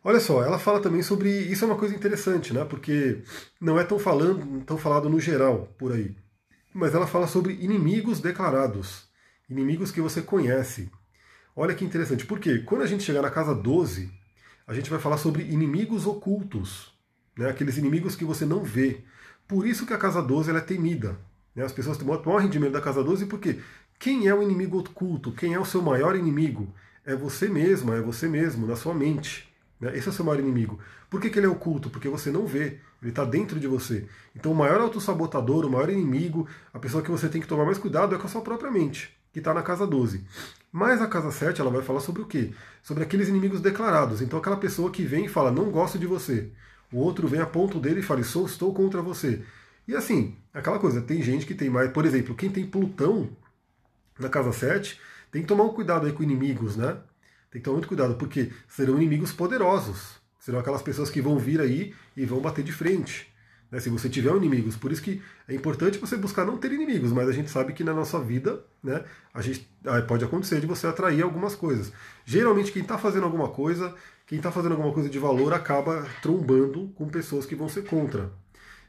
Olha só, ela fala também sobre. Isso é uma coisa interessante, né? Porque não é tão, falando, tão falado no geral por aí. Mas ela fala sobre inimigos declarados. Inimigos que você conhece. Olha que interessante, porque quando a gente chegar na casa 12, a gente vai falar sobre inimigos ocultos, né? aqueles inimigos que você não vê. Por isso que a casa 12 é temida. Né? As pessoas morrem de medo da casa 12 porque quem é o inimigo oculto? Quem é o seu maior inimigo? É você mesmo, é você mesmo, na sua mente. Né? Esse é o seu maior inimigo. Por que, que ele é oculto? Porque você não vê, ele está dentro de você. Então o maior autossabotador, o maior inimigo, a pessoa que você tem que tomar mais cuidado é com a sua própria mente, que está na casa 12. Mas a casa 7 ela vai falar sobre o quê? Sobre aqueles inimigos declarados. Então aquela pessoa que vem e fala, não gosto de você. O outro vem a ponto dele e fala, Sou, estou contra você. E assim, aquela coisa, tem gente que tem mais, por exemplo, quem tem Plutão na casa 7, tem que tomar um cuidado aí com inimigos, né? Tem que tomar muito cuidado, porque serão inimigos poderosos. Serão aquelas pessoas que vão vir aí e vão bater de frente. Né, se você tiver inimigos. Por isso que é importante você buscar não ter inimigos, mas a gente sabe que na nossa vida né, a gente, ah, pode acontecer de você atrair algumas coisas. Geralmente quem está fazendo alguma coisa, quem está fazendo alguma coisa de valor acaba trombando com pessoas que vão ser contra.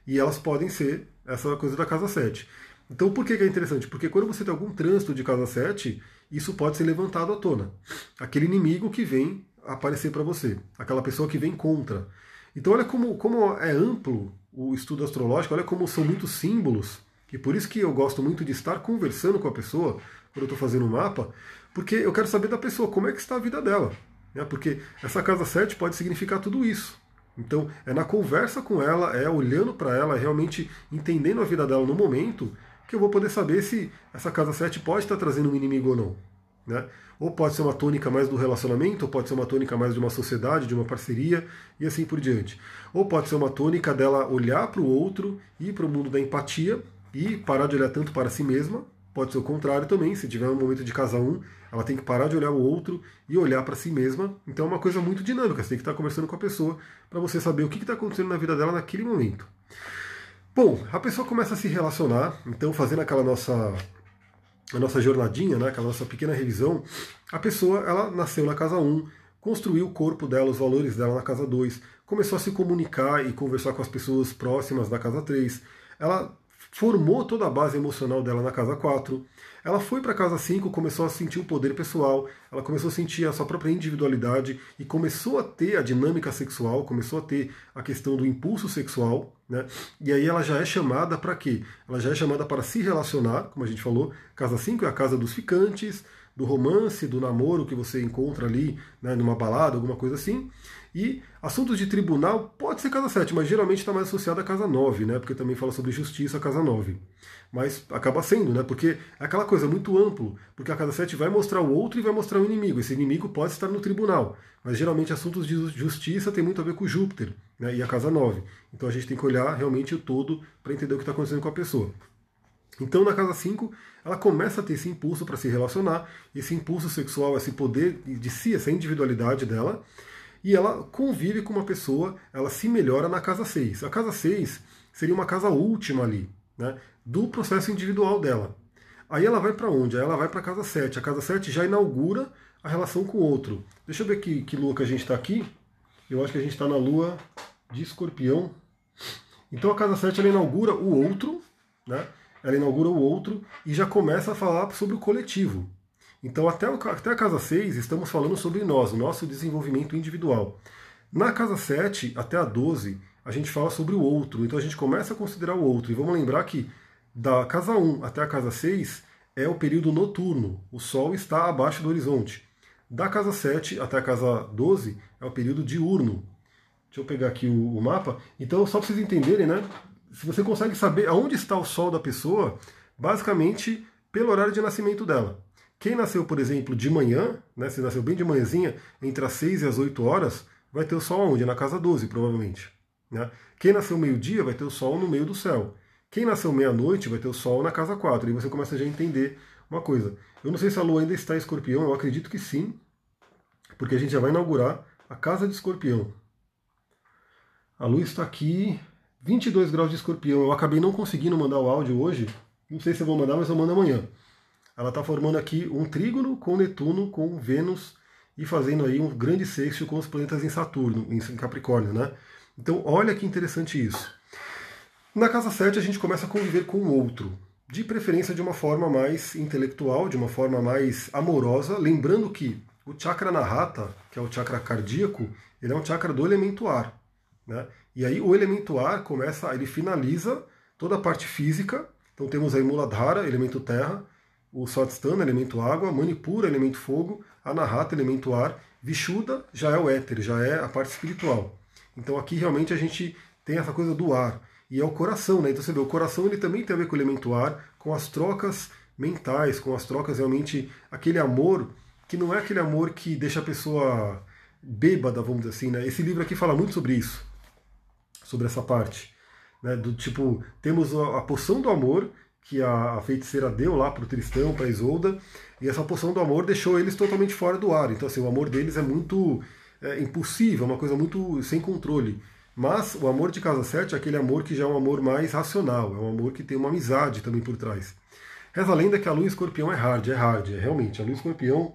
E elas podem ser essa coisa da casa 7. Então por que, que é interessante? Porque quando você tem algum trânsito de casa 7, isso pode ser levantado à tona. Aquele inimigo que vem aparecer para você, aquela pessoa que vem contra. Então olha como, como é amplo o estudo astrológico, olha como são muitos símbolos, e por isso que eu gosto muito de estar conversando com a pessoa quando eu estou fazendo um mapa, porque eu quero saber da pessoa como é que está a vida dela. Né? Porque essa casa 7 pode significar tudo isso. Então, é na conversa com ela, é olhando para ela, é realmente entendendo a vida dela no momento, que eu vou poder saber se essa casa 7 pode estar trazendo um inimigo ou não. Né? Ou pode ser uma tônica mais do relacionamento, ou pode ser uma tônica mais de uma sociedade, de uma parceria, e assim por diante. Ou pode ser uma tônica dela olhar para o outro, ir para o mundo da empatia e parar de olhar tanto para si mesma. Pode ser o contrário também, se tiver um momento de casar um, ela tem que parar de olhar o outro e olhar para si mesma. Então é uma coisa muito dinâmica, você tem que estar conversando com a pessoa para você saber o que está acontecendo na vida dela naquele momento. Bom, a pessoa começa a se relacionar, então fazendo aquela nossa a nossa jornadinha, né, aquela nossa pequena revisão, a pessoa ela nasceu na casa 1, construiu o corpo dela, os valores dela na casa 2, começou a se comunicar e conversar com as pessoas próximas da casa 3, ela formou toda a base emocional dela na casa 4, ela foi para a casa 5, começou a sentir o poder pessoal, ela começou a sentir a sua própria individualidade e começou a ter a dinâmica sexual, começou a ter a questão do impulso sexual, né? E aí ela já é chamada para quê? Ela já é chamada para se relacionar, como a gente falou. Casa 5 é a casa dos ficantes, do romance, do namoro que você encontra ali né, numa balada, alguma coisa assim. E assuntos de tribunal pode ser casa 7, mas geralmente está mais associado à casa 9, né? Porque também fala sobre justiça, a casa 9. Mas acaba sendo, né? Porque é aquela coisa muito amplo, porque a casa 7 vai mostrar o outro e vai mostrar o inimigo. Esse inimigo pode estar no tribunal, mas geralmente assuntos de justiça tem muito a ver com Júpiter né? e a casa 9. Então a gente tem que olhar realmente o todo para entender o que está acontecendo com a pessoa. Então, na casa 5, ela começa a ter esse impulso para se relacionar, esse impulso sexual, esse poder de si, essa individualidade dela, e ela convive com uma pessoa, ela se melhora na casa 6. A casa 6 seria uma casa última ali, né, do processo individual dela. Aí ela vai para onde? Aí ela vai para a casa 7. A casa 7 já inaugura a relação com o outro. Deixa eu ver que, que lua que a gente está aqui. Eu acho que a gente está na lua de escorpião. Então a casa 7 ela inaugura o outro, né? Ela inaugura o outro e já começa a falar sobre o coletivo. Então, até, o, até a casa 6, estamos falando sobre nós, o nosso desenvolvimento individual. Na casa 7 até a 12, a gente fala sobre o outro. Então, a gente começa a considerar o outro. E vamos lembrar que da casa 1 até a casa 6 é o período noturno. O Sol está abaixo do horizonte. Da casa 7 até a casa 12 é o período diurno. Deixa eu pegar aqui o, o mapa. Então, só para vocês entenderem, né? Se você consegue saber aonde está o Sol da pessoa, basicamente pelo horário de nascimento dela. Quem nasceu, por exemplo, de manhã, né, se nasceu bem de manhãzinha, entre as 6 e as 8 horas, vai ter o Sol aonde? Na casa 12, provavelmente. Né? Quem nasceu meio-dia vai ter o Sol no meio do céu. Quem nasceu meia-noite vai ter o Sol na casa 4. E você começa já a entender uma coisa. Eu não sei se a Lua ainda está em escorpião, eu acredito que sim, porque a gente já vai inaugurar a casa de escorpião. A Lua está aqui, 22 graus de escorpião. Eu acabei não conseguindo mandar o áudio hoje. Não sei se eu vou mandar, mas eu mando amanhã. Ela está formando aqui um trígono com Netuno, com Vênus e fazendo aí um grande sexto com os planetas em Saturno, em Capricórnio, né? Então, olha que interessante isso. Na casa 7, a gente começa a conviver com o outro, de preferência de uma forma mais intelectual, de uma forma mais amorosa, lembrando que o chakra narrata, que é o chakra cardíaco, ele é um chakra do elemento ar, né? E aí o elemento ar começa, ele finaliza toda a parte física. Então temos aí Muladhara, elemento terra, o Swatisthana, elemento água, Manipura, elemento fogo, Anahata, elemento ar, Vishuddha já é o éter, já é a parte espiritual. Então aqui realmente a gente tem essa coisa do ar. E é o coração, né? Então você vê, o coração ele também tem a ver com o elemento ar, com as trocas mentais, com as trocas realmente, aquele amor que não é aquele amor que deixa a pessoa bêbada, vamos dizer assim, né? Esse livro aqui fala muito sobre isso, sobre essa parte. Né? Do tipo, temos a, a poção do amor que a, a feiticeira deu lá para o Tristão, para Isolda, e essa poção do amor deixou eles totalmente fora do ar. Então, assim, o amor deles é muito é, impulsivo, é uma coisa muito sem controle. Mas o amor de casa 7 é aquele amor que já é um amor mais racional, é um amor que tem uma amizade também por trás. Reza a lenda que a lua escorpião é hard, é hard, é realmente. A lua escorpião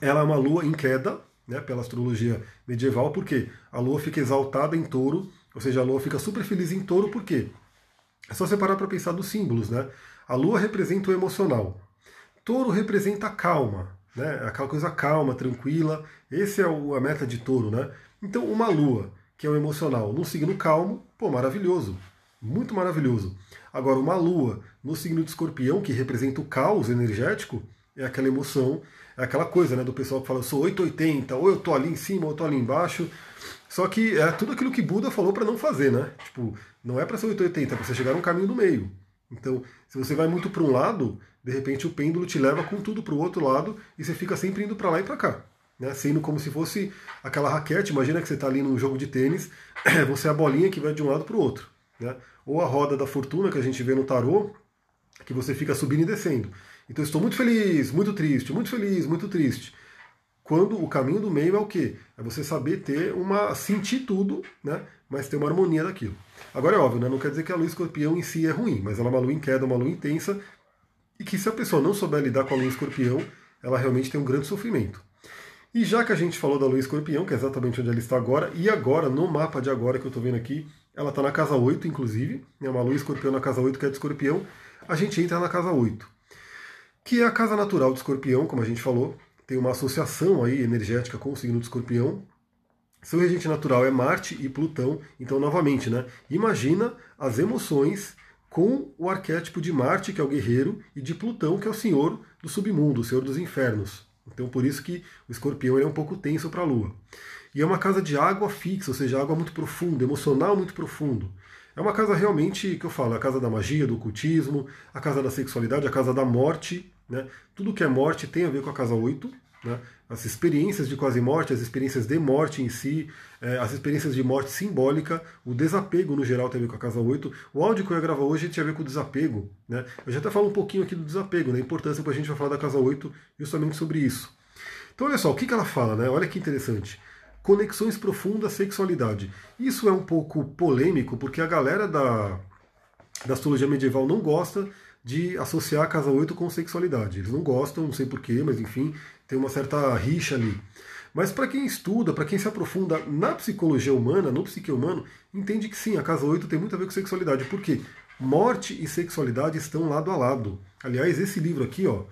ela é uma lua em queda, né, pela astrologia medieval, porque a lua fica exaltada em touro, ou seja, a lua fica super feliz em touro, por quê? É só você parar para pensar dos símbolos, né? A lua representa o emocional. Touro representa a calma, né? Aquela coisa calma, tranquila. Esse é a meta de touro, né? Então, uma lua, que é o emocional, num signo calmo, pô, maravilhoso. Muito maravilhoso. Agora, uma lua no signo de escorpião, que representa o caos energético, é aquela emoção, é aquela coisa, né, do pessoal que fala, eu sou 880, ou eu tô ali em cima, ou eu tô ali embaixo. Só que é tudo aquilo que Buda falou para não fazer, né? Tipo, não é para ser 880, é para você chegar no caminho do meio. Então, se você vai muito para um lado, de repente o pêndulo te leva com tudo para o outro lado e você fica sempre indo para lá e para cá. Né? Sendo como se fosse aquela raquete, imagina que você está ali num jogo de tênis, (clears throat) você é a bolinha que vai de um lado para o outro. Né? Ou a roda da fortuna que a gente vê no tarô, que você fica subindo e descendo. Então estou muito feliz, muito triste, muito feliz, muito triste. Quando o caminho do meio é o quê? É você saber ter uma. sentir tudo, né? Mas ter uma harmonia daquilo. Agora é óbvio, né? Não quer dizer que a lua escorpião em si é ruim, mas ela é uma lua em queda, uma lua intensa, e que se a pessoa não souber lidar com a lua escorpião, ela realmente tem um grande sofrimento. E já que a gente falou da lua escorpião, que é exatamente onde ela está agora, e agora, no mapa de agora que eu estou vendo aqui, ela está na casa 8, inclusive, é uma lua escorpião na casa 8, que é de escorpião, a gente entra na casa 8, que é a casa natural do escorpião, como a gente falou, tem uma associação aí energética com o signo de escorpião. Seu regente natural é Marte e Plutão, então novamente, né? Imagina as emoções com o arquétipo de Marte, que é o guerreiro, e de Plutão, que é o senhor do submundo, o senhor dos infernos. Então por isso que o escorpião é um pouco tenso para a Lua. E é uma casa de água fixa, ou seja, água muito profunda, emocional muito profundo. É uma casa realmente, que eu falo, a casa da magia, do ocultismo, a casa da sexualidade, a casa da morte. Né? Tudo que é morte tem a ver com a casa 8. Né? As experiências de quase morte, as experiências de morte em si, é, as experiências de morte simbólica, o desapego no geral tem a ver com a casa 8. O áudio que eu ia gravar hoje tinha a ver com o desapego. Né? Eu já até falo um pouquinho aqui do desapego, da né? importância para a gente vai falar da casa 8 justamente sobre isso. Então olha só, o que, que ela fala, né? Olha que interessante conexões profundas, sexualidade. Isso é um pouco polêmico, porque a galera da, da astrologia medieval não gosta de associar a casa 8 com sexualidade. Eles não gostam, não sei porquê, mas enfim, tem uma certa rixa ali. Mas para quem estuda, para quem se aprofunda na psicologia humana, no psique humano, entende que sim, a casa 8 tem muito a ver com sexualidade. Por quê? Morte e sexualidade estão lado a lado. Aliás, esse livro aqui, ó,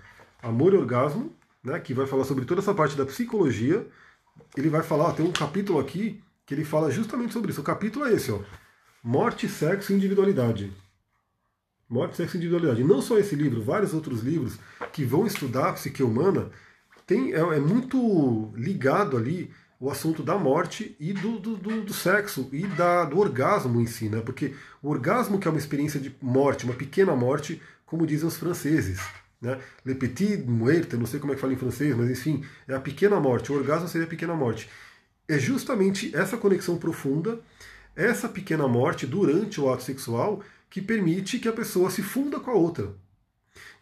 Amor e Orgasmo, né, que vai falar sobre toda essa parte da psicologia, ele vai falar, tem um capítulo aqui que ele fala justamente sobre isso. O capítulo é esse, ó. Morte, sexo e individualidade. Morte, sexo e individualidade. E não só esse livro, vários outros livros que vão estudar a psique humana, tem, é, é muito ligado ali o assunto da morte e do, do, do, do sexo e da, do orgasmo em si, né? Porque o orgasmo que é uma experiência de morte, uma pequena morte, como dizem os franceses. Né? Le petit muerte, não sei como é que fala em francês, mas enfim, é a pequena morte. O orgasmo seria a pequena morte. É justamente essa conexão profunda, essa pequena morte durante o ato sexual, que permite que a pessoa se funda com a outra.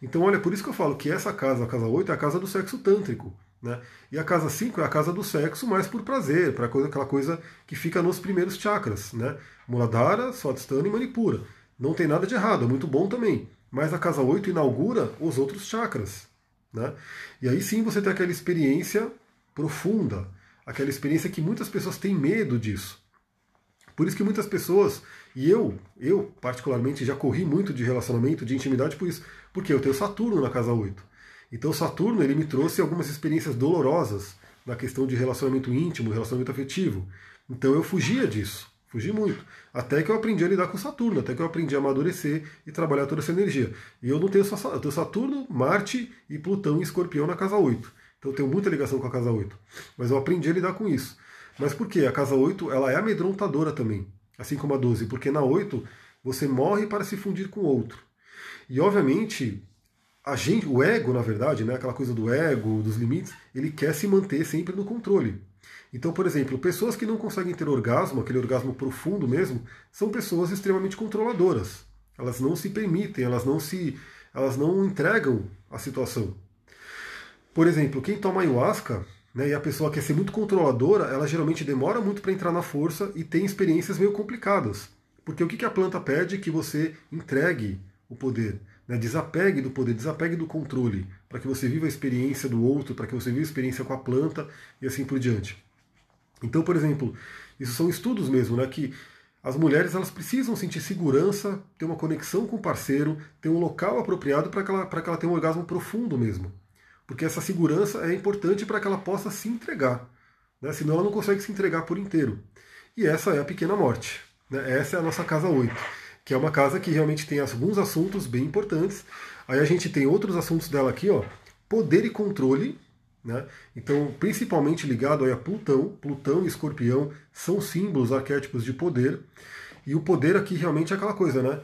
Então, olha, por isso que eu falo que essa casa, a casa 8, é a casa do sexo tântrico. Né? E a casa 5 é a casa do sexo mais por prazer, para aquela coisa que fica nos primeiros chakras. Né? Muladhara, Swadhisthana e Manipura. Não tem nada de errado, é muito bom também mas a casa 8 inaugura os outros chakras. Né? E aí sim você tem aquela experiência profunda, aquela experiência que muitas pessoas têm medo disso. Por isso que muitas pessoas, e eu, eu particularmente já corri muito de relacionamento, de intimidade por isso, porque eu tenho Saturno na casa 8. Então Saturno ele me trouxe algumas experiências dolorosas na questão de relacionamento íntimo, relacionamento afetivo. Então eu fugia disso. Fugi muito. Até que eu aprendi a lidar com Saturno, até que eu aprendi a amadurecer e trabalhar toda essa energia. E eu não tenho só eu tenho Saturno, Marte e Plutão e Escorpião na casa 8. Então eu tenho muita ligação com a casa 8. Mas eu aprendi a lidar com isso. Mas por quê? A casa 8 ela é amedrontadora também, assim como a 12, porque na 8 você morre para se fundir com outro. E obviamente, a gente, o ego, na verdade, né, aquela coisa do ego, dos limites, ele quer se manter sempre no controle. Então, por exemplo, pessoas que não conseguem ter orgasmo, aquele orgasmo profundo mesmo, são pessoas extremamente controladoras. Elas não se permitem, elas não se, elas não entregam a situação. Por exemplo, quem toma ayahuasca, né, e a pessoa quer ser muito controladora, ela geralmente demora muito para entrar na força e tem experiências meio complicadas. Porque o que a planta pede que você entregue o poder, né, desapegue do poder, desapegue do controle, para que você viva a experiência do outro, para que você viva a experiência com a planta e assim por diante. Então, por exemplo, isso são estudos mesmo, né, que as mulheres elas precisam sentir segurança, ter uma conexão com o parceiro, ter um local apropriado para que, ela, que ela tenha um orgasmo profundo mesmo. Porque essa segurança é importante para que ela possa se entregar. Né? Senão ela não consegue se entregar por inteiro. E essa é a pequena morte. Né? Essa é a nossa casa 8, que é uma casa que realmente tem alguns assuntos bem importantes. Aí a gente tem outros assuntos dela aqui, ó. Poder e controle, né? Então, principalmente ligado a Plutão, Plutão e Escorpião são símbolos, arquétipos de poder. E o poder aqui realmente é aquela coisa, né?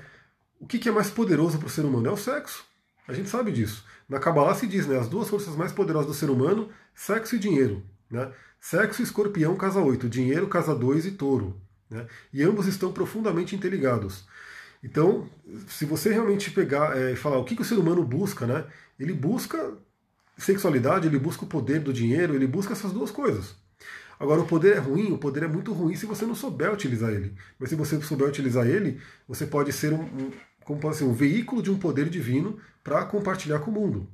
O que é mais poderoso para o ser humano? É o sexo. A gente sabe disso. Na Kabbalah se diz, né? As duas forças mais poderosas do ser humano, sexo e dinheiro. Né? Sexo e escorpião, casa 8. Dinheiro, casa 2 e touro. Né? E ambos estão profundamente interligados. Então, se você realmente pegar é, e falar o que, que o ser humano busca, né? Ele busca sexualidade, ele busca o poder do dinheiro, ele busca essas duas coisas. Agora, o poder é ruim, o poder é muito ruim se você não souber utilizar ele. Mas se você souber utilizar ele, você pode ser um, um como pode ser, um veículo de um poder divino para compartilhar com o mundo.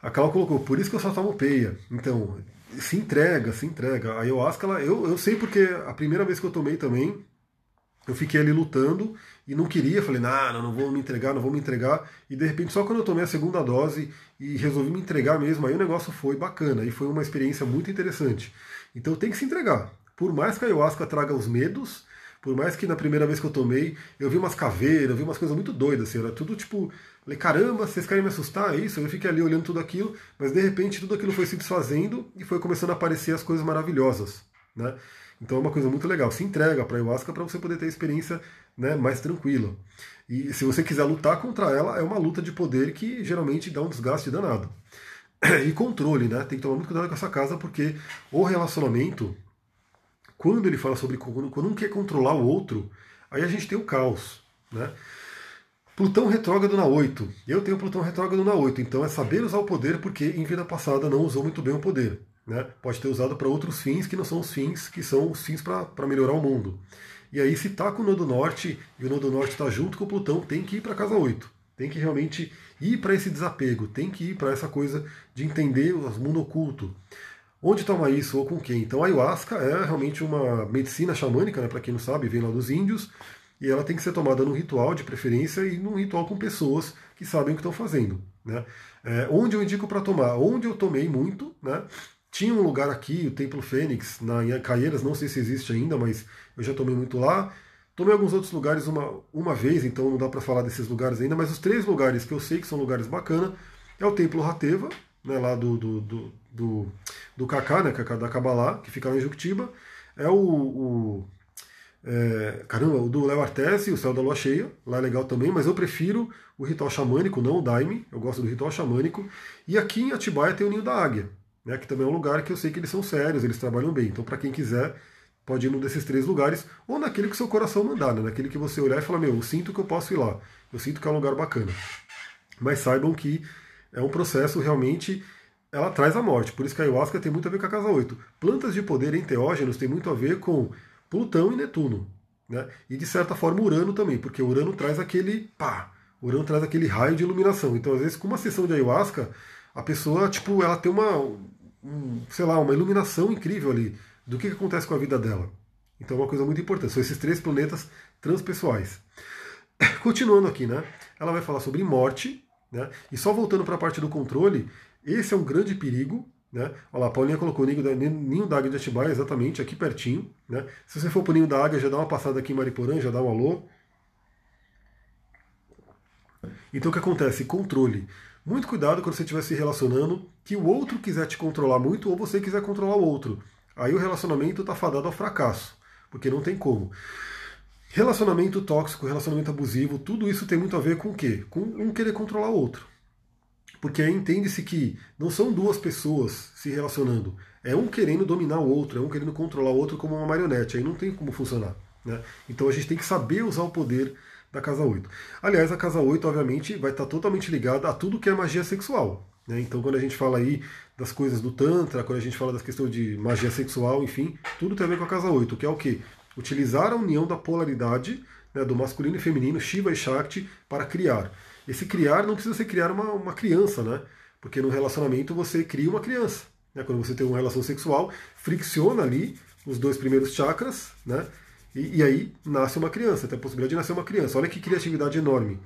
A Cal colocou, por isso que eu só tomo peia. Então, se entrega, se entrega. A ayahuasca, ela, eu, eu sei porque a primeira vez que eu tomei também, eu fiquei ali lutando e não queria, falei, nah, não, não vou me entregar, não vou me entregar. E de repente, só quando eu tomei a segunda dose e resolvi me entregar mesmo, aí o negócio foi bacana e foi uma experiência muito interessante. Então tem que se entregar. Por mais que a ayahuasca traga os medos, por mais que na primeira vez que eu tomei, eu vi umas caveiras, eu vi umas coisas muito doidas, assim, era tudo tipo, falei, caramba, vocês querem me assustar, é isso? Eu fiquei ali olhando tudo aquilo, mas de repente tudo aquilo foi se desfazendo e foi começando a aparecer as coisas maravilhosas, né? Então é uma coisa muito legal. Se entrega para ayahuasca para você poder ter a experiência né, mais tranquila. E se você quiser lutar contra ela, é uma luta de poder que geralmente dá um desgaste danado. E controle, né? Tem que tomar muito cuidado com essa casa, porque o relacionamento, quando ele fala sobre quando um quer controlar o outro, aí a gente tem o caos, né? Plutão retrógrado na 8. Eu tenho Plutão retrógrado na 8, então é saber usar o poder porque em vida passada não usou muito bem o poder. Né? Pode ter usado para outros fins que não são os fins que são os fins para melhorar o mundo. E aí, se está com o Nodo Norte e o Nodo Norte está junto com o Plutão, tem que ir para casa 8. Tem que realmente ir para esse desapego, tem que ir para essa coisa de entender o mundo oculto. Onde toma isso ou com quem? Então a ayahuasca é realmente uma medicina xamânica, né, para quem não sabe, vem lá dos índios, e ela tem que ser tomada num ritual de preferência e num ritual com pessoas que sabem o que estão fazendo. Né? É, onde eu indico para tomar? Onde eu tomei muito, né? Tinha um lugar aqui, o Templo Fênix, na, em Caieiras, não sei se existe ainda, mas eu já tomei muito lá. Tomei alguns outros lugares uma, uma vez, então não dá para falar desses lugares ainda, mas os três lugares que eu sei que são lugares bacanas é o Templo Rateva, né, lá do, do, do, do, do Kaká, né, da Kabbalah, que fica lá em Juctiba. É o, o é, caramba, o do Léo Artesi, o Céu da Lua Cheia, lá é legal também, mas eu prefiro o ritual xamânico, não o Daime, eu gosto do ritual xamânico. E aqui em Atibaia tem o Ninho da Águia, né, que também é um lugar que eu sei que eles são sérios, eles trabalham bem. Então, para quem quiser, pode ir num desses três lugares, ou naquele que seu coração mandar, né, naquele que você olhar e falar: Meu, eu sinto que eu posso ir lá, eu sinto que é um lugar bacana. Mas saibam que é um processo realmente. Ela traz a morte, por isso que a ayahuasca tem muito a ver com a casa 8. Plantas de poder enteógenos tem muito a ver com Plutão e Netuno. Né? E de certa forma Urano também, porque Urano traz aquele pá, Urano traz aquele raio de iluminação. Então, às vezes, com uma sessão de ayahuasca, a pessoa, tipo, ela tem uma, um, sei lá, uma iluminação incrível ali do que, que acontece com a vida dela. Então é uma coisa muito importante. São esses três planetas transpessoais. (coughs) Continuando aqui, né? Ela vai falar sobre morte, né? E só voltando para a parte do controle, esse é um grande perigo, né? Olha lá, a Paulinha colocou o ninho da, ninho da águia de Atibaia exatamente aqui pertinho, né? Se você for para o ninho da águia, já dá uma passada aqui em Mariporã, já dá um alô. Então o que acontece? Controle. Muito cuidado quando você estiver se relacionando, que o outro quiser te controlar muito ou você quiser controlar o outro. Aí o relacionamento está fadado ao fracasso, porque não tem como. Relacionamento tóxico, relacionamento abusivo, tudo isso tem muito a ver com o quê? Com um querer controlar o outro. Porque aí entende-se que não são duas pessoas se relacionando, é um querendo dominar o outro, é um querendo controlar o outro como uma marionete, aí não tem como funcionar. Né? Então a gente tem que saber usar o poder da casa 8. Aliás, a casa 8, obviamente, vai estar totalmente ligada a tudo que é magia sexual. Né? Então, quando a gente fala aí das coisas do Tantra, quando a gente fala das questões de magia sexual, enfim, tudo tem a ver com a casa 8, que é o quê? Utilizar a união da polaridade né, do masculino e feminino, Shiva e Shakti, para criar. Esse criar não precisa ser criar uma, uma criança, né? Porque no relacionamento você cria uma criança. Né? Quando você tem uma relação sexual, fricciona ali os dois primeiros chakras, né? E, e, aí nasce uma criança, tem a possibilidade de nascer uma criança. Olha que criatividade enorme.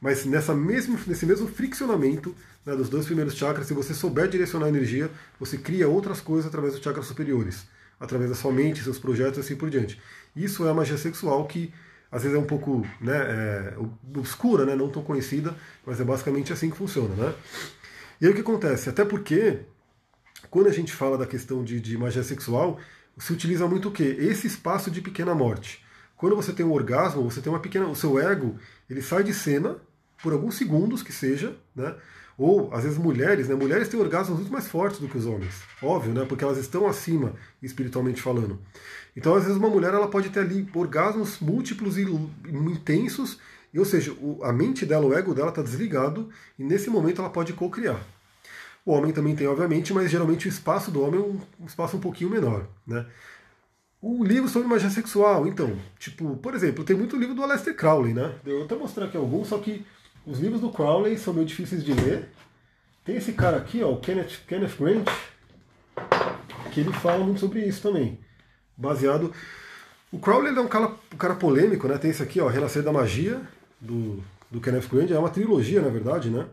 Mas nessa mesmo, nesse mesmo friccionamento né, dos dois primeiros chakras, se você souber direcionar a energia, você cria outras coisas através dos chakras superiores, através da sua mente, seus projetos e assim por diante. Isso é a magia sexual que às vezes é um pouco né, é, obscura, né, não tão conhecida, mas é basicamente assim que funciona. Né? E aí o que acontece? Até porque, quando a gente fala da questão de, de magia sexual, se utiliza muito o quê? Esse espaço de pequena morte. Quando você tem um orgasmo, você tem uma pequena. O seu ego ele sai de cena por alguns segundos que seja, né? Ou, às vezes, mulheres, né? Mulheres têm orgasmos muito mais fortes do que os homens. Óbvio, né? Porque elas estão acima, espiritualmente falando. Então, às vezes, uma mulher ela pode ter ali orgasmos múltiplos e intensos, ou seja, a mente dela, o ego dela está desligado, e nesse momento ela pode co-criar. O homem também tem, obviamente, mas geralmente o espaço do homem é um espaço um pouquinho menor. Né? O livro sobre magia sexual, então, tipo, por exemplo, tem muito livro do Aleister Crowley, né? Eu até mostrar aqui alguns, só que os livros do Crowley são meio difíceis de ler. Tem esse cara aqui, ó, o Kenneth, Kenneth Grant, que ele fala muito sobre isso também. Baseado. O Crowley é um cara, um cara polêmico, né? Tem esse aqui, ó, Renascer da Magia, do, do Kenneth Grant. É uma trilogia, na verdade, né?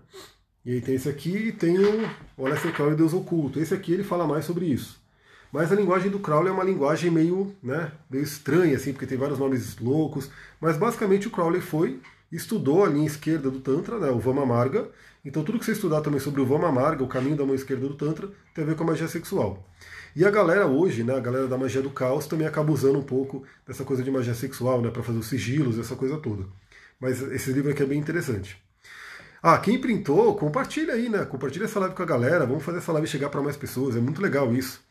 E aí tem esse aqui e tem o, o Aleister Crowley Deus Oculto. Esse aqui ele fala mais sobre isso. Mas a linguagem do Crowley é uma linguagem meio, né, meio estranha, assim, porque tem vários nomes loucos. Mas basicamente o Crowley foi estudou a linha esquerda do Tantra, né, o Vama Marga. Então tudo que você estudar também sobre o Vama Marga, o caminho da mão esquerda do Tantra, tem a ver com a magia sexual. E a galera hoje, né, a galera da magia do caos, também acaba usando um pouco dessa coisa de magia sexual, né, para fazer os sigilos, essa coisa toda. Mas esse livro aqui é bem interessante. Ah, quem printou, compartilha aí, né? Compartilha essa live com a galera. Vamos fazer essa live chegar para mais pessoas. É muito legal isso.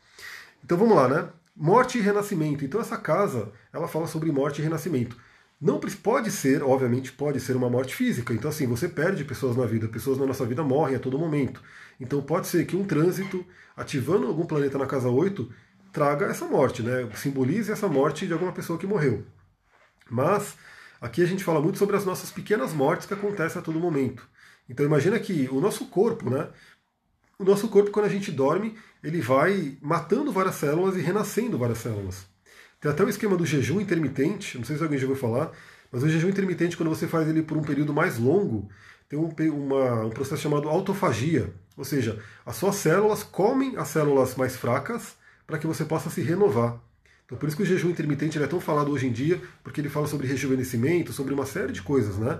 Então vamos lá, né? Morte e renascimento. Então essa casa, ela fala sobre morte e renascimento. Não pode ser, obviamente, pode ser uma morte física. Então, assim, você perde pessoas na vida, pessoas na nossa vida morrem a todo momento. Então, pode ser que um trânsito, ativando algum planeta na casa 8, traga essa morte, né? Simbolize essa morte de alguma pessoa que morreu. Mas, aqui a gente fala muito sobre as nossas pequenas mortes que acontecem a todo momento. Então, imagina que o nosso corpo, né? O nosso corpo, quando a gente dorme, ele vai matando várias células e renascendo várias células. Tem até o esquema do jejum intermitente, não sei se alguém já ouviu falar, mas o jejum intermitente, quando você faz ele por um período mais longo, tem um, uma, um processo chamado autofagia. Ou seja, as suas células comem as células mais fracas para que você possa se renovar. Então por isso que o jejum intermitente é tão falado hoje em dia, porque ele fala sobre rejuvenescimento, sobre uma série de coisas, né?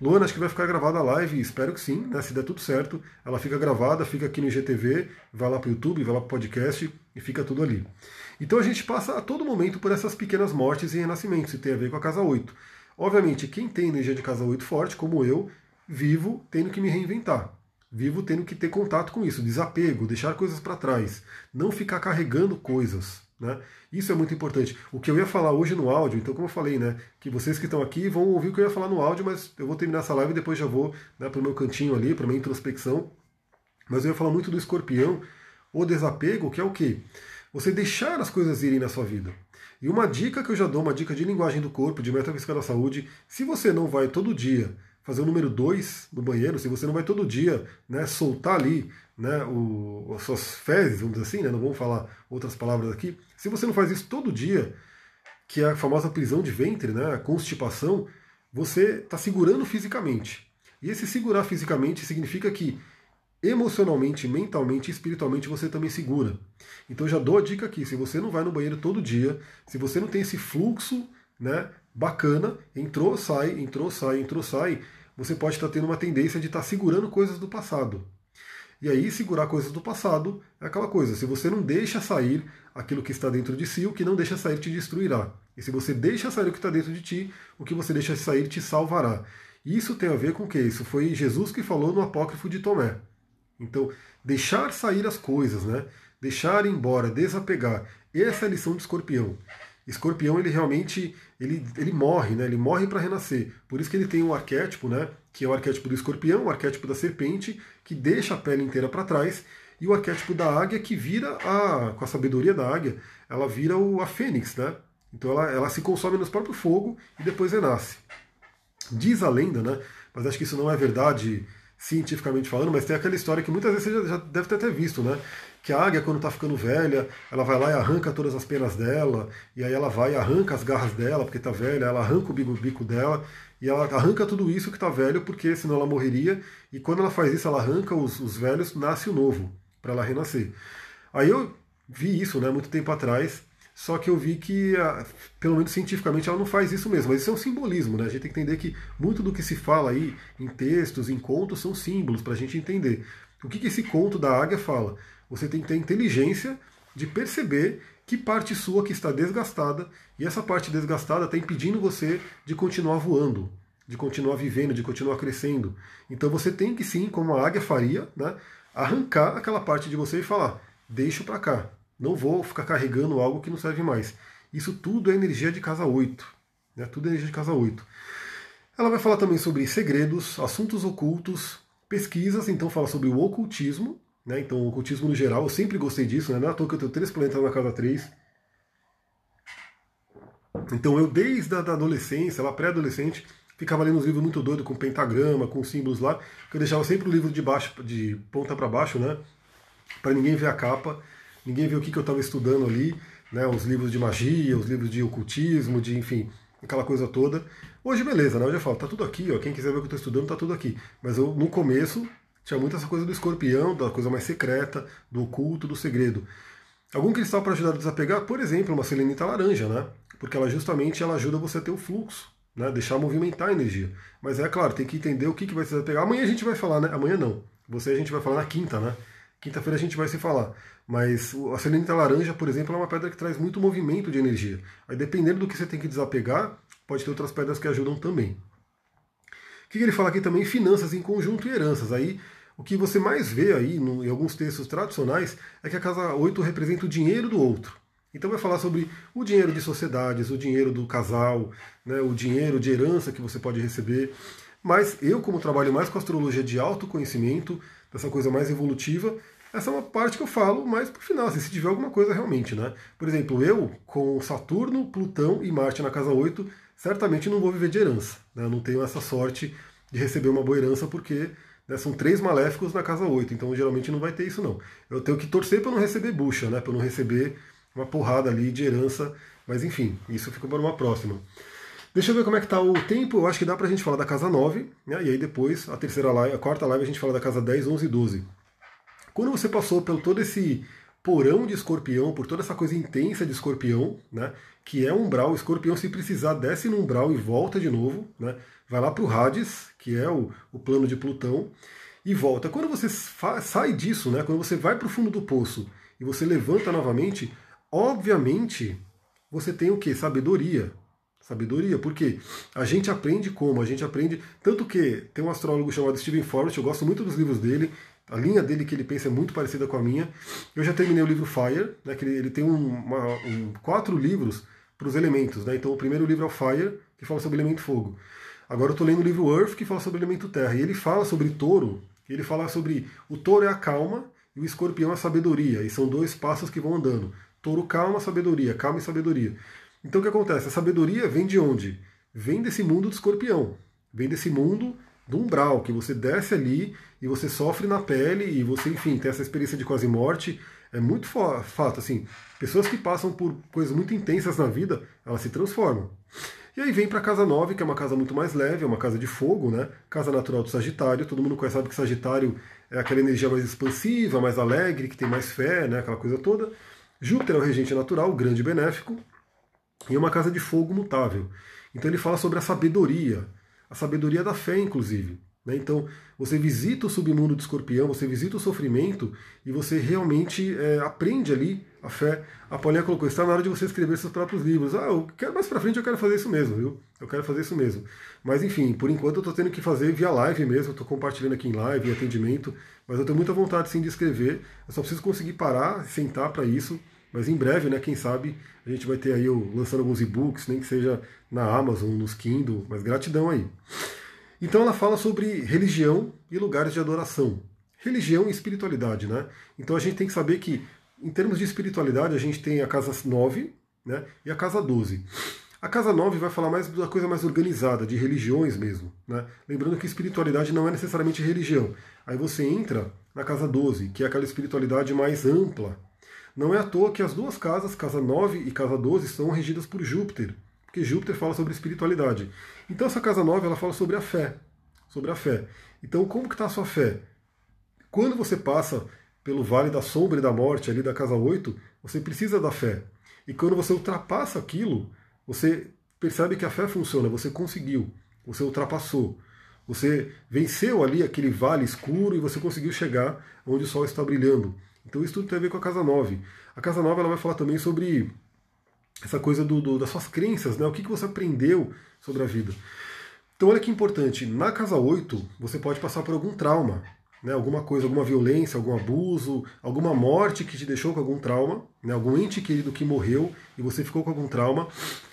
Luana, acho que vai ficar gravada a live, espero que sim, né? Se der tudo certo, ela fica gravada, fica aqui no IGTV, vai lá para o YouTube, vai lá para o podcast e fica tudo ali. Então a gente passa a todo momento por essas pequenas mortes e renascimentos, e tem a ver com a casa 8. Obviamente, quem tem energia de casa 8 forte, como eu, vivo tendo que me reinventar. Vivo tendo que ter contato com isso, desapego, deixar coisas para trás, não ficar carregando coisas. Né? Isso é muito importante. O que eu ia falar hoje no áudio, então, como eu falei, né, que vocês que estão aqui vão ouvir o que eu ia falar no áudio, mas eu vou terminar essa live e depois já vou né, para o meu cantinho ali, para minha introspecção. Mas eu ia falar muito do escorpião, o desapego, que é o quê? Você deixar as coisas irem na sua vida. E uma dica que eu já dou, uma dica de linguagem do corpo, de metafísica da saúde, se você não vai todo dia fazer o número 2 no banheiro, se você não vai todo dia né, soltar ali né, o, as suas fezes, vamos dizer assim, né, não vamos falar outras palavras aqui, se você não faz isso todo dia, que é a famosa prisão de ventre, né, a constipação, você está segurando fisicamente. E esse segurar fisicamente significa que emocionalmente, mentalmente e espiritualmente você também segura. Então já dou a dica aqui, se você não vai no banheiro todo dia, se você não tem esse fluxo, né, bacana, entrou, sai, entrou, sai, entrou, sai, você pode estar tendo uma tendência de estar segurando coisas do passado. E aí segurar coisas do passado é aquela coisa, se você não deixa sair aquilo que está dentro de si, o que não deixa sair te destruirá. E se você deixa sair o que está dentro de ti, o que você deixa sair te salvará. Isso tem a ver com o que? Isso foi Jesus que falou no apócrifo de Tomé. Então, deixar sair as coisas, né? Deixar embora, desapegar. Essa é a lição de escorpião. Escorpião, ele realmente ele, ele morre, né? Ele morre para renascer. Por isso que ele tem um arquétipo, né? Que é o arquétipo do escorpião, o arquétipo da serpente, que deixa a pele inteira para trás, e o arquétipo da águia, que vira a, com a sabedoria da águia, ela vira o, a fênix, né? Então ela, ela se consome no próprio fogo e depois renasce. Diz a lenda, né? Mas acho que isso não é verdade cientificamente falando, mas tem aquela história que muitas vezes você já, já deve ter até visto, né? Que a águia, quando está ficando velha, ela vai lá e arranca todas as penas dela, e aí ela vai e arranca as garras dela, porque está velha, ela arranca o bico, bico dela, e ela arranca tudo isso que está velho, porque senão ela morreria, e quando ela faz isso, ela arranca os, os velhos, nasce o novo, para ela renascer. Aí eu vi isso, né, muito tempo atrás, só que eu vi que, pelo menos cientificamente, ela não faz isso mesmo. Mas isso é um simbolismo, né? A gente tem que entender que muito do que se fala aí em textos, em contos, são símbolos para a gente entender. O que, que esse conto da águia fala? Você tem que ter inteligência de perceber que parte sua que está desgastada e essa parte desgastada está impedindo você de continuar voando, de continuar vivendo, de continuar crescendo. Então você tem que sim, como a águia faria, né, arrancar aquela parte de você e falar: deixo para cá, não vou ficar carregando algo que não serve mais. Isso tudo é energia de casa 8. Né? Tudo é energia de casa 8. Ela vai falar também sobre segredos, assuntos ocultos, pesquisas, então fala sobre o ocultismo, né? então o ocultismo no geral, eu sempre gostei disso, né? não é à toa que eu tenho três planetas na casa 3. Então eu desde a adolescência, lá pré-adolescente, ficava lendo uns livros muito doidos, com pentagrama, com símbolos lá, que eu deixava sempre o livro de baixo, de ponta para baixo, né? Para ninguém ver a capa ninguém viu o que, que eu estava estudando ali, né, os livros de magia, os livros de ocultismo, de enfim, aquela coisa toda. Hoje, beleza, né? Hoje eu falo, tá tudo aqui, ó. Quem quiser ver o que eu estou estudando, tá tudo aqui. Mas eu, no começo, tinha muito essa coisa do escorpião, da coisa mais secreta, do oculto, do segredo. Algum cristal para ajudar a desapegar, por exemplo, uma selenita laranja, né? Porque ela justamente ela ajuda você a ter o fluxo, né? Deixar movimentar a energia. Mas é claro, tem que entender o que, que vai se desapegar. Amanhã a gente vai falar, né? Amanhã não. Você a gente vai falar na quinta, né? Quinta-feira a gente vai se falar. Mas a selenita laranja, por exemplo, é uma pedra que traz muito movimento de energia. Aí dependendo do que você tem que desapegar, pode ter outras pedras que ajudam também. Que ele fala aqui também? Finanças em conjunto e heranças. Aí o que você mais vê aí no, em alguns textos tradicionais é que a casa 8 representa o dinheiro do outro. Então vai falar sobre o dinheiro de sociedades, o dinheiro do casal, né, o dinheiro de herança que você pode receber. Mas eu, como trabalho mais com astrologia de autoconhecimento, dessa coisa mais evolutiva, essa é uma parte que eu falo mais pro final, assim, se tiver alguma coisa realmente, né? Por exemplo, eu, com Saturno, Plutão e Marte na casa 8, certamente não vou viver de herança. Né? Eu não tenho essa sorte de receber uma boa herança porque né, são três maléficos na casa 8, então geralmente não vai ter isso não. Eu tenho que torcer para não receber bucha, né? Para não receber uma porrada ali de herança, mas enfim, isso fica para uma próxima. Deixa eu ver como é que tá o tempo. Eu acho que dá pra gente falar da casa 9, né? E aí depois, a terceira live, a quarta live, a gente fala da casa 10, 11 e 12. Quando você passou pelo todo esse porão de escorpião, por toda essa coisa intensa de escorpião, né? Que é umbral, o escorpião, se precisar, desce no umbral e volta de novo, né? Vai lá pro Hades, que é o, o plano de Plutão, e volta. Quando você sai disso, né? Quando você vai pro fundo do poço e você levanta novamente, obviamente você tem o que? Sabedoria. Sabedoria, porque a gente aprende como? A gente aprende. Tanto que tem um astrólogo chamado Stephen Forrest, eu gosto muito dos livros dele, a linha dele que ele pensa é muito parecida com a minha. Eu já terminei o livro Fire, né, que ele, ele tem um, uma, um, quatro livros para os elementos. Né? Então o primeiro livro é o Fire, que fala sobre o elemento fogo. Agora eu estou lendo o livro Earth, que fala sobre o elemento terra. E ele fala sobre touro, ele fala sobre o touro é a calma e o escorpião é a sabedoria. E são dois passos que vão andando. Touro, calma, sabedoria. Calma e sabedoria. Então o que acontece? A sabedoria vem de onde? Vem desse mundo do escorpião. Vem desse mundo do umbral, que você desce ali e você sofre na pele e você, enfim, tem essa experiência de quase morte. É muito fato, assim, pessoas que passam por coisas muito intensas na vida, elas se transformam. E aí vem para casa 9, que é uma casa muito mais leve, é uma casa de fogo, né? Casa natural do Sagitário. Todo mundo conhece, sabe que Sagitário é aquela energia mais expansiva, mais alegre, que tem mais fé, né? Aquela coisa toda. Júpiter é o regente natural, grande benéfico e uma casa de fogo mutável. Então ele fala sobre a sabedoria, a sabedoria da fé, inclusive. Né? Então você visita o submundo de escorpião, você visita o sofrimento e você realmente é, aprende ali a fé. A Paulinha colocou, está na hora de você escrever seus próprios livros. Ah, eu quero mais para frente, eu quero fazer isso mesmo, viu? Eu quero fazer isso mesmo. Mas enfim, por enquanto eu estou tendo que fazer via live mesmo, estou compartilhando aqui em live, em atendimento, mas eu tenho muita vontade sim de escrever. Eu só preciso conseguir parar, sentar para isso. Mas em breve, né, quem sabe, a gente vai ter aí lançando alguns e-books, nem que seja na Amazon, nos Kindle, mas gratidão aí. Então ela fala sobre religião e lugares de adoração. Religião e espiritualidade, né? Então a gente tem que saber que em termos de espiritualidade, a gente tem a casa 9 né, e a casa 12. A casa 9 vai falar mais da coisa mais organizada, de religiões mesmo. Né? Lembrando que espiritualidade não é necessariamente religião. Aí você entra na casa 12, que é aquela espiritualidade mais ampla. Não é à toa que as duas casas, casa 9 e casa 12, são regidas por Júpiter, porque Júpiter fala sobre espiritualidade. Então essa casa 9 ela fala sobre a fé, sobre a fé. Então como que está a sua fé? Quando você passa pelo vale da sombra e da morte, ali da casa 8, você precisa da fé. E quando você ultrapassa aquilo, você percebe que a fé funciona, você conseguiu, você ultrapassou. Você venceu ali aquele vale escuro e você conseguiu chegar onde o sol está brilhando. Então isso tudo tem a ver com a casa 9. A casa 9 ela vai falar também sobre essa coisa do, do, das suas crenças, né? o que, que você aprendeu sobre a vida. Então olha que importante, na casa 8 você pode passar por algum trauma né, alguma coisa, alguma violência, algum abuso, alguma morte que te deixou com algum trauma, né, algum ente querido que morreu e você ficou com algum trauma.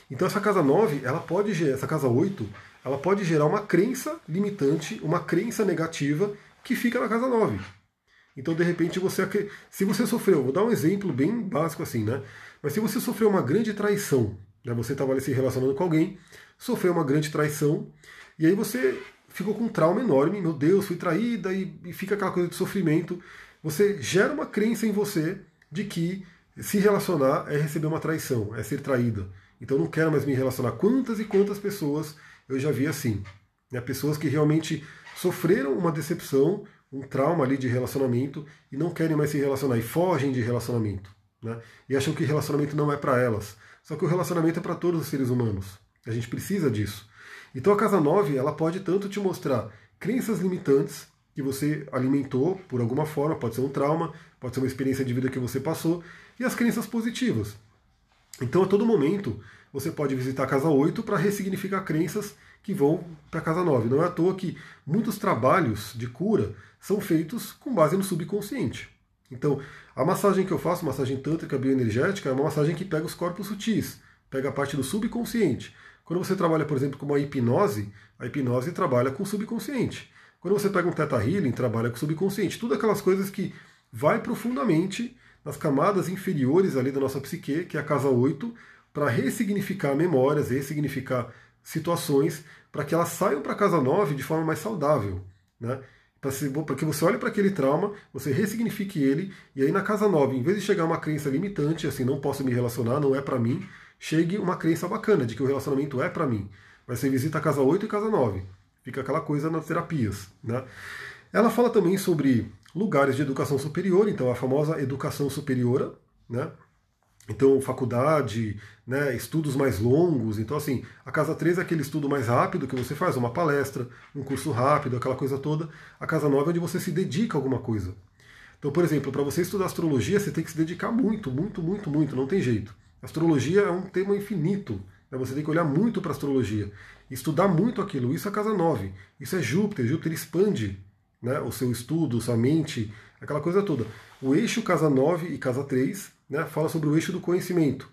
Então essa casa 9, ela pode essa casa 8, ela pode gerar uma crença limitante, uma crença negativa que fica na casa 9. Então, de repente, você se você sofreu, vou dar um exemplo bem básico assim, né? Mas se você sofreu uma grande traição, né, você estava se relacionando com alguém, sofreu uma grande traição, e aí você ficou com um trauma enorme, meu Deus, fui traída, e, e fica aquela coisa de sofrimento. Você gera uma crença em você de que se relacionar é receber uma traição, é ser traída. Então não quero mais me relacionar. Quantas e quantas pessoas eu já vi assim? Né? Pessoas que realmente sofreram uma decepção, um trauma ali de relacionamento e não querem mais se relacionar e fogem de relacionamento. Né? E acham que relacionamento não é para elas. Só que o relacionamento é para todos os seres humanos. A gente precisa disso. Então a casa 9 ela pode tanto te mostrar crenças limitantes que você alimentou por alguma forma, pode ser um trauma, pode ser uma experiência de vida que você passou, e as crenças positivas. Então a todo momento você pode visitar a casa 8 para ressignificar crenças que vão para a casa 9. Não é à toa que muitos trabalhos de cura são feitos com base no subconsciente. Então, a massagem que eu faço, massagem tântrica bioenergética, é uma massagem que pega os corpos sutis, pega a parte do subconsciente. Quando você trabalha, por exemplo, com uma hipnose, a hipnose trabalha com o subconsciente. Quando você pega um Theta Healing, trabalha com o subconsciente. Tudo aquelas coisas que vai profundamente nas camadas inferiores ali da nossa psique, que é a casa 8, para ressignificar memórias, ressignificar situações, para que elas saiam para a casa 9 de forma mais saudável. Né? Para que você olhe para aquele trauma, você ressignifique ele, e aí na casa 9, em vez de chegar uma crença limitante, assim, não posso me relacionar, não é para mim, chegue uma crença bacana de que o relacionamento é para mim. Vai ser visita a casa 8 e casa 9. Fica aquela coisa nas terapias. Né? Ela fala também sobre lugares de educação superior, então a famosa educação superiora, né? Então, faculdade, né, estudos mais longos. Então, assim, a casa 3 é aquele estudo mais rápido que você faz, uma palestra, um curso rápido, aquela coisa toda. A casa 9 é onde você se dedica a alguma coisa. Então, por exemplo, para você estudar astrologia, você tem que se dedicar muito, muito, muito, muito, não tem jeito. Astrologia é um tema infinito. Né? Você tem que olhar muito para astrologia, estudar muito aquilo. Isso é casa 9. Isso é Júpiter. Júpiter expande né, o seu estudo, sua mente, aquela coisa toda. O eixo casa 9 e casa 3 né, fala sobre o eixo do conhecimento.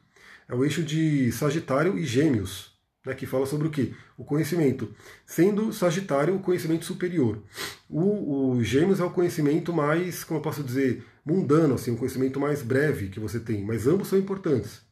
É o eixo de Sagitário e Gêmeos, né, que fala sobre o quê? O conhecimento. Sendo Sagitário o conhecimento superior. O, o Gêmeos é o conhecimento mais, como eu posso dizer, mundano, assim, um conhecimento mais breve que você tem, mas ambos são importantes.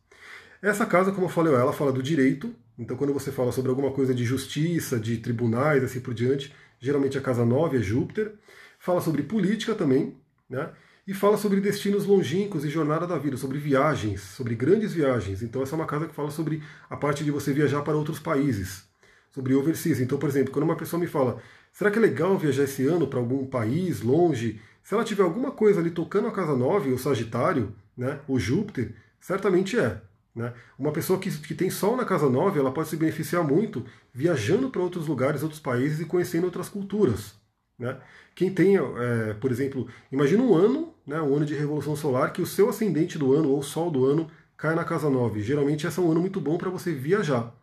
Essa casa, como eu falei, ela fala do direito, então quando você fala sobre alguma coisa de justiça, de tribunais, assim por diante, geralmente a casa 9 é Júpiter. Fala sobre política também, né? E fala sobre destinos longínquos e jornada da vida, sobre viagens, sobre grandes viagens. Então essa é uma casa que fala sobre a parte de você viajar para outros países, sobre overseas. Então, por exemplo, quando uma pessoa me fala, será que é legal viajar esse ano para algum país longe? Se ela tiver alguma coisa ali tocando a casa 9, o Sagitário, né, o Júpiter, certamente é. Né? Uma pessoa que, que tem sol na casa 9, ela pode se beneficiar muito viajando para outros lugares, outros países e conhecendo outras culturas. Né? Quem tem, é, por exemplo, imagina um ano né, o ano de revolução solar, que o seu ascendente do ano ou sol do ano cai na casa 9. Geralmente esse é um ano muito bom para você viajar,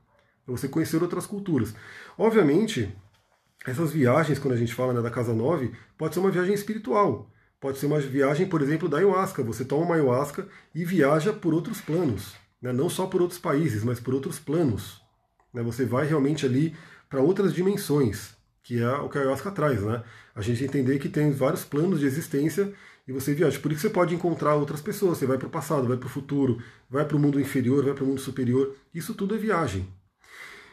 para você conhecer outras culturas. Obviamente, essas viagens, quando a gente fala né, da casa 9, pode ser uma viagem espiritual. Pode ser uma viagem, por exemplo, da ayahuasca. Você toma uma ayahuasca e viaja por outros planos. Né? Não só por outros países, mas por outros planos. Né? Você vai realmente ali para outras dimensões, que é o que a ayahuasca traz. Né? A gente entender que tem vários planos de existência e você viaja. Por isso você pode encontrar outras pessoas. Você vai para o passado, vai para o futuro, vai para o mundo inferior, vai para o mundo superior. Isso tudo é viagem.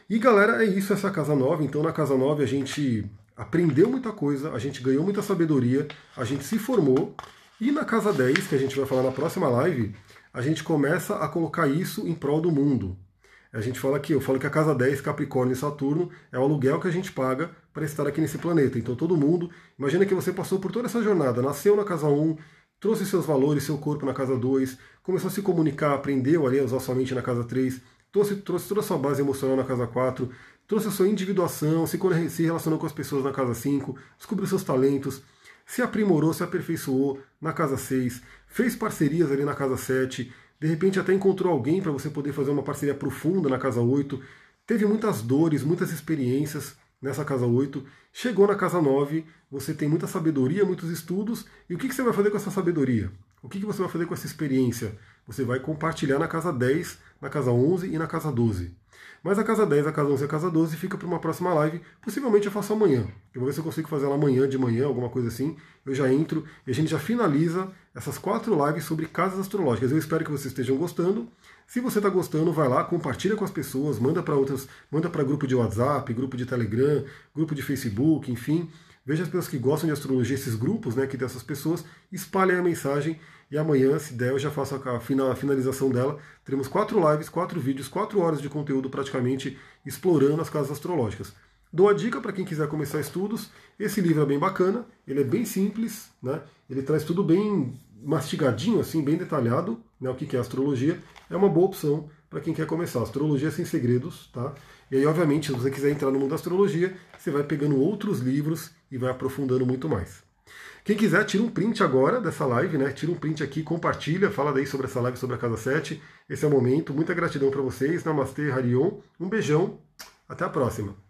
E galera, é isso essa casa 9. Então na casa 9 a gente aprendeu muita coisa, a gente ganhou muita sabedoria, a gente se formou. E na casa 10, que a gente vai falar na próxima live, a gente começa a colocar isso em prol do mundo. A gente fala aqui, eu falo que a casa 10, Capricórnio e Saturno, é o aluguel que a gente paga para estar aqui nesse planeta. Então todo mundo, imagina que você passou por toda essa jornada, nasceu na casa 1, trouxe seus valores, seu corpo na casa 2, começou a se comunicar, aprendeu ali a usar sua mente na casa 3, trouxe, trouxe toda a sua base emocional na casa 4, trouxe a sua individuação, se, se relacionou com as pessoas na casa 5, descobriu seus talentos, se aprimorou, se aperfeiçoou na casa 6, fez parcerias ali na casa 7, de repente até encontrou alguém para você poder fazer uma parceria profunda na casa 8, teve muitas dores, muitas experiências nessa casa 8, chegou na casa 9, você tem muita sabedoria, muitos estudos, e o que, você vai fazer com essa sabedoria? O que, que você vai fazer com essa experiência? Você vai compartilhar na casa 10, na casa 11 e na casa 12. Mas a casa 10, a casa 11 e a casa 12 fica para uma próxima live. Possivelmente eu faço amanhã. Eu vou ver se eu consigo fazer ela amanhã, de manhã, alguma coisa assim. Eu já entro e a gente já finaliza essas quatro lives sobre casas astrológicas. Eu espero que vocês estejam gostando. Se você está gostando, vai lá, compartilha com as pessoas, manda para outras, manda para grupo de WhatsApp, grupo de Telegram, grupo de Facebook, enfim. Veja as pessoas que gostam de astrologia, esses grupos, né, que tem essas pessoas, espalhem a mensagem e amanhã, se der, eu já faço a finalização dela. Teremos quatro lives, quatro vídeos, quatro horas de conteúdo praticamente explorando as casas astrológicas. Dou a dica para quem quiser começar estudos. Esse livro é bem bacana, ele é bem simples, né? ele traz tudo bem mastigadinho, assim, bem detalhado, né? o que é astrologia. É uma boa opção para quem quer começar. Astrologia sem segredos, tá? E aí, obviamente, se você quiser entrar no mundo da astrologia, você vai pegando outros livros e vai aprofundando muito mais. Quem quiser, tira um print agora dessa live, né? Tira um print aqui, compartilha, fala daí sobre essa live sobre a Casa 7. Esse é o momento. Muita gratidão para vocês. Namastê, Harion. Um beijão. Até a próxima.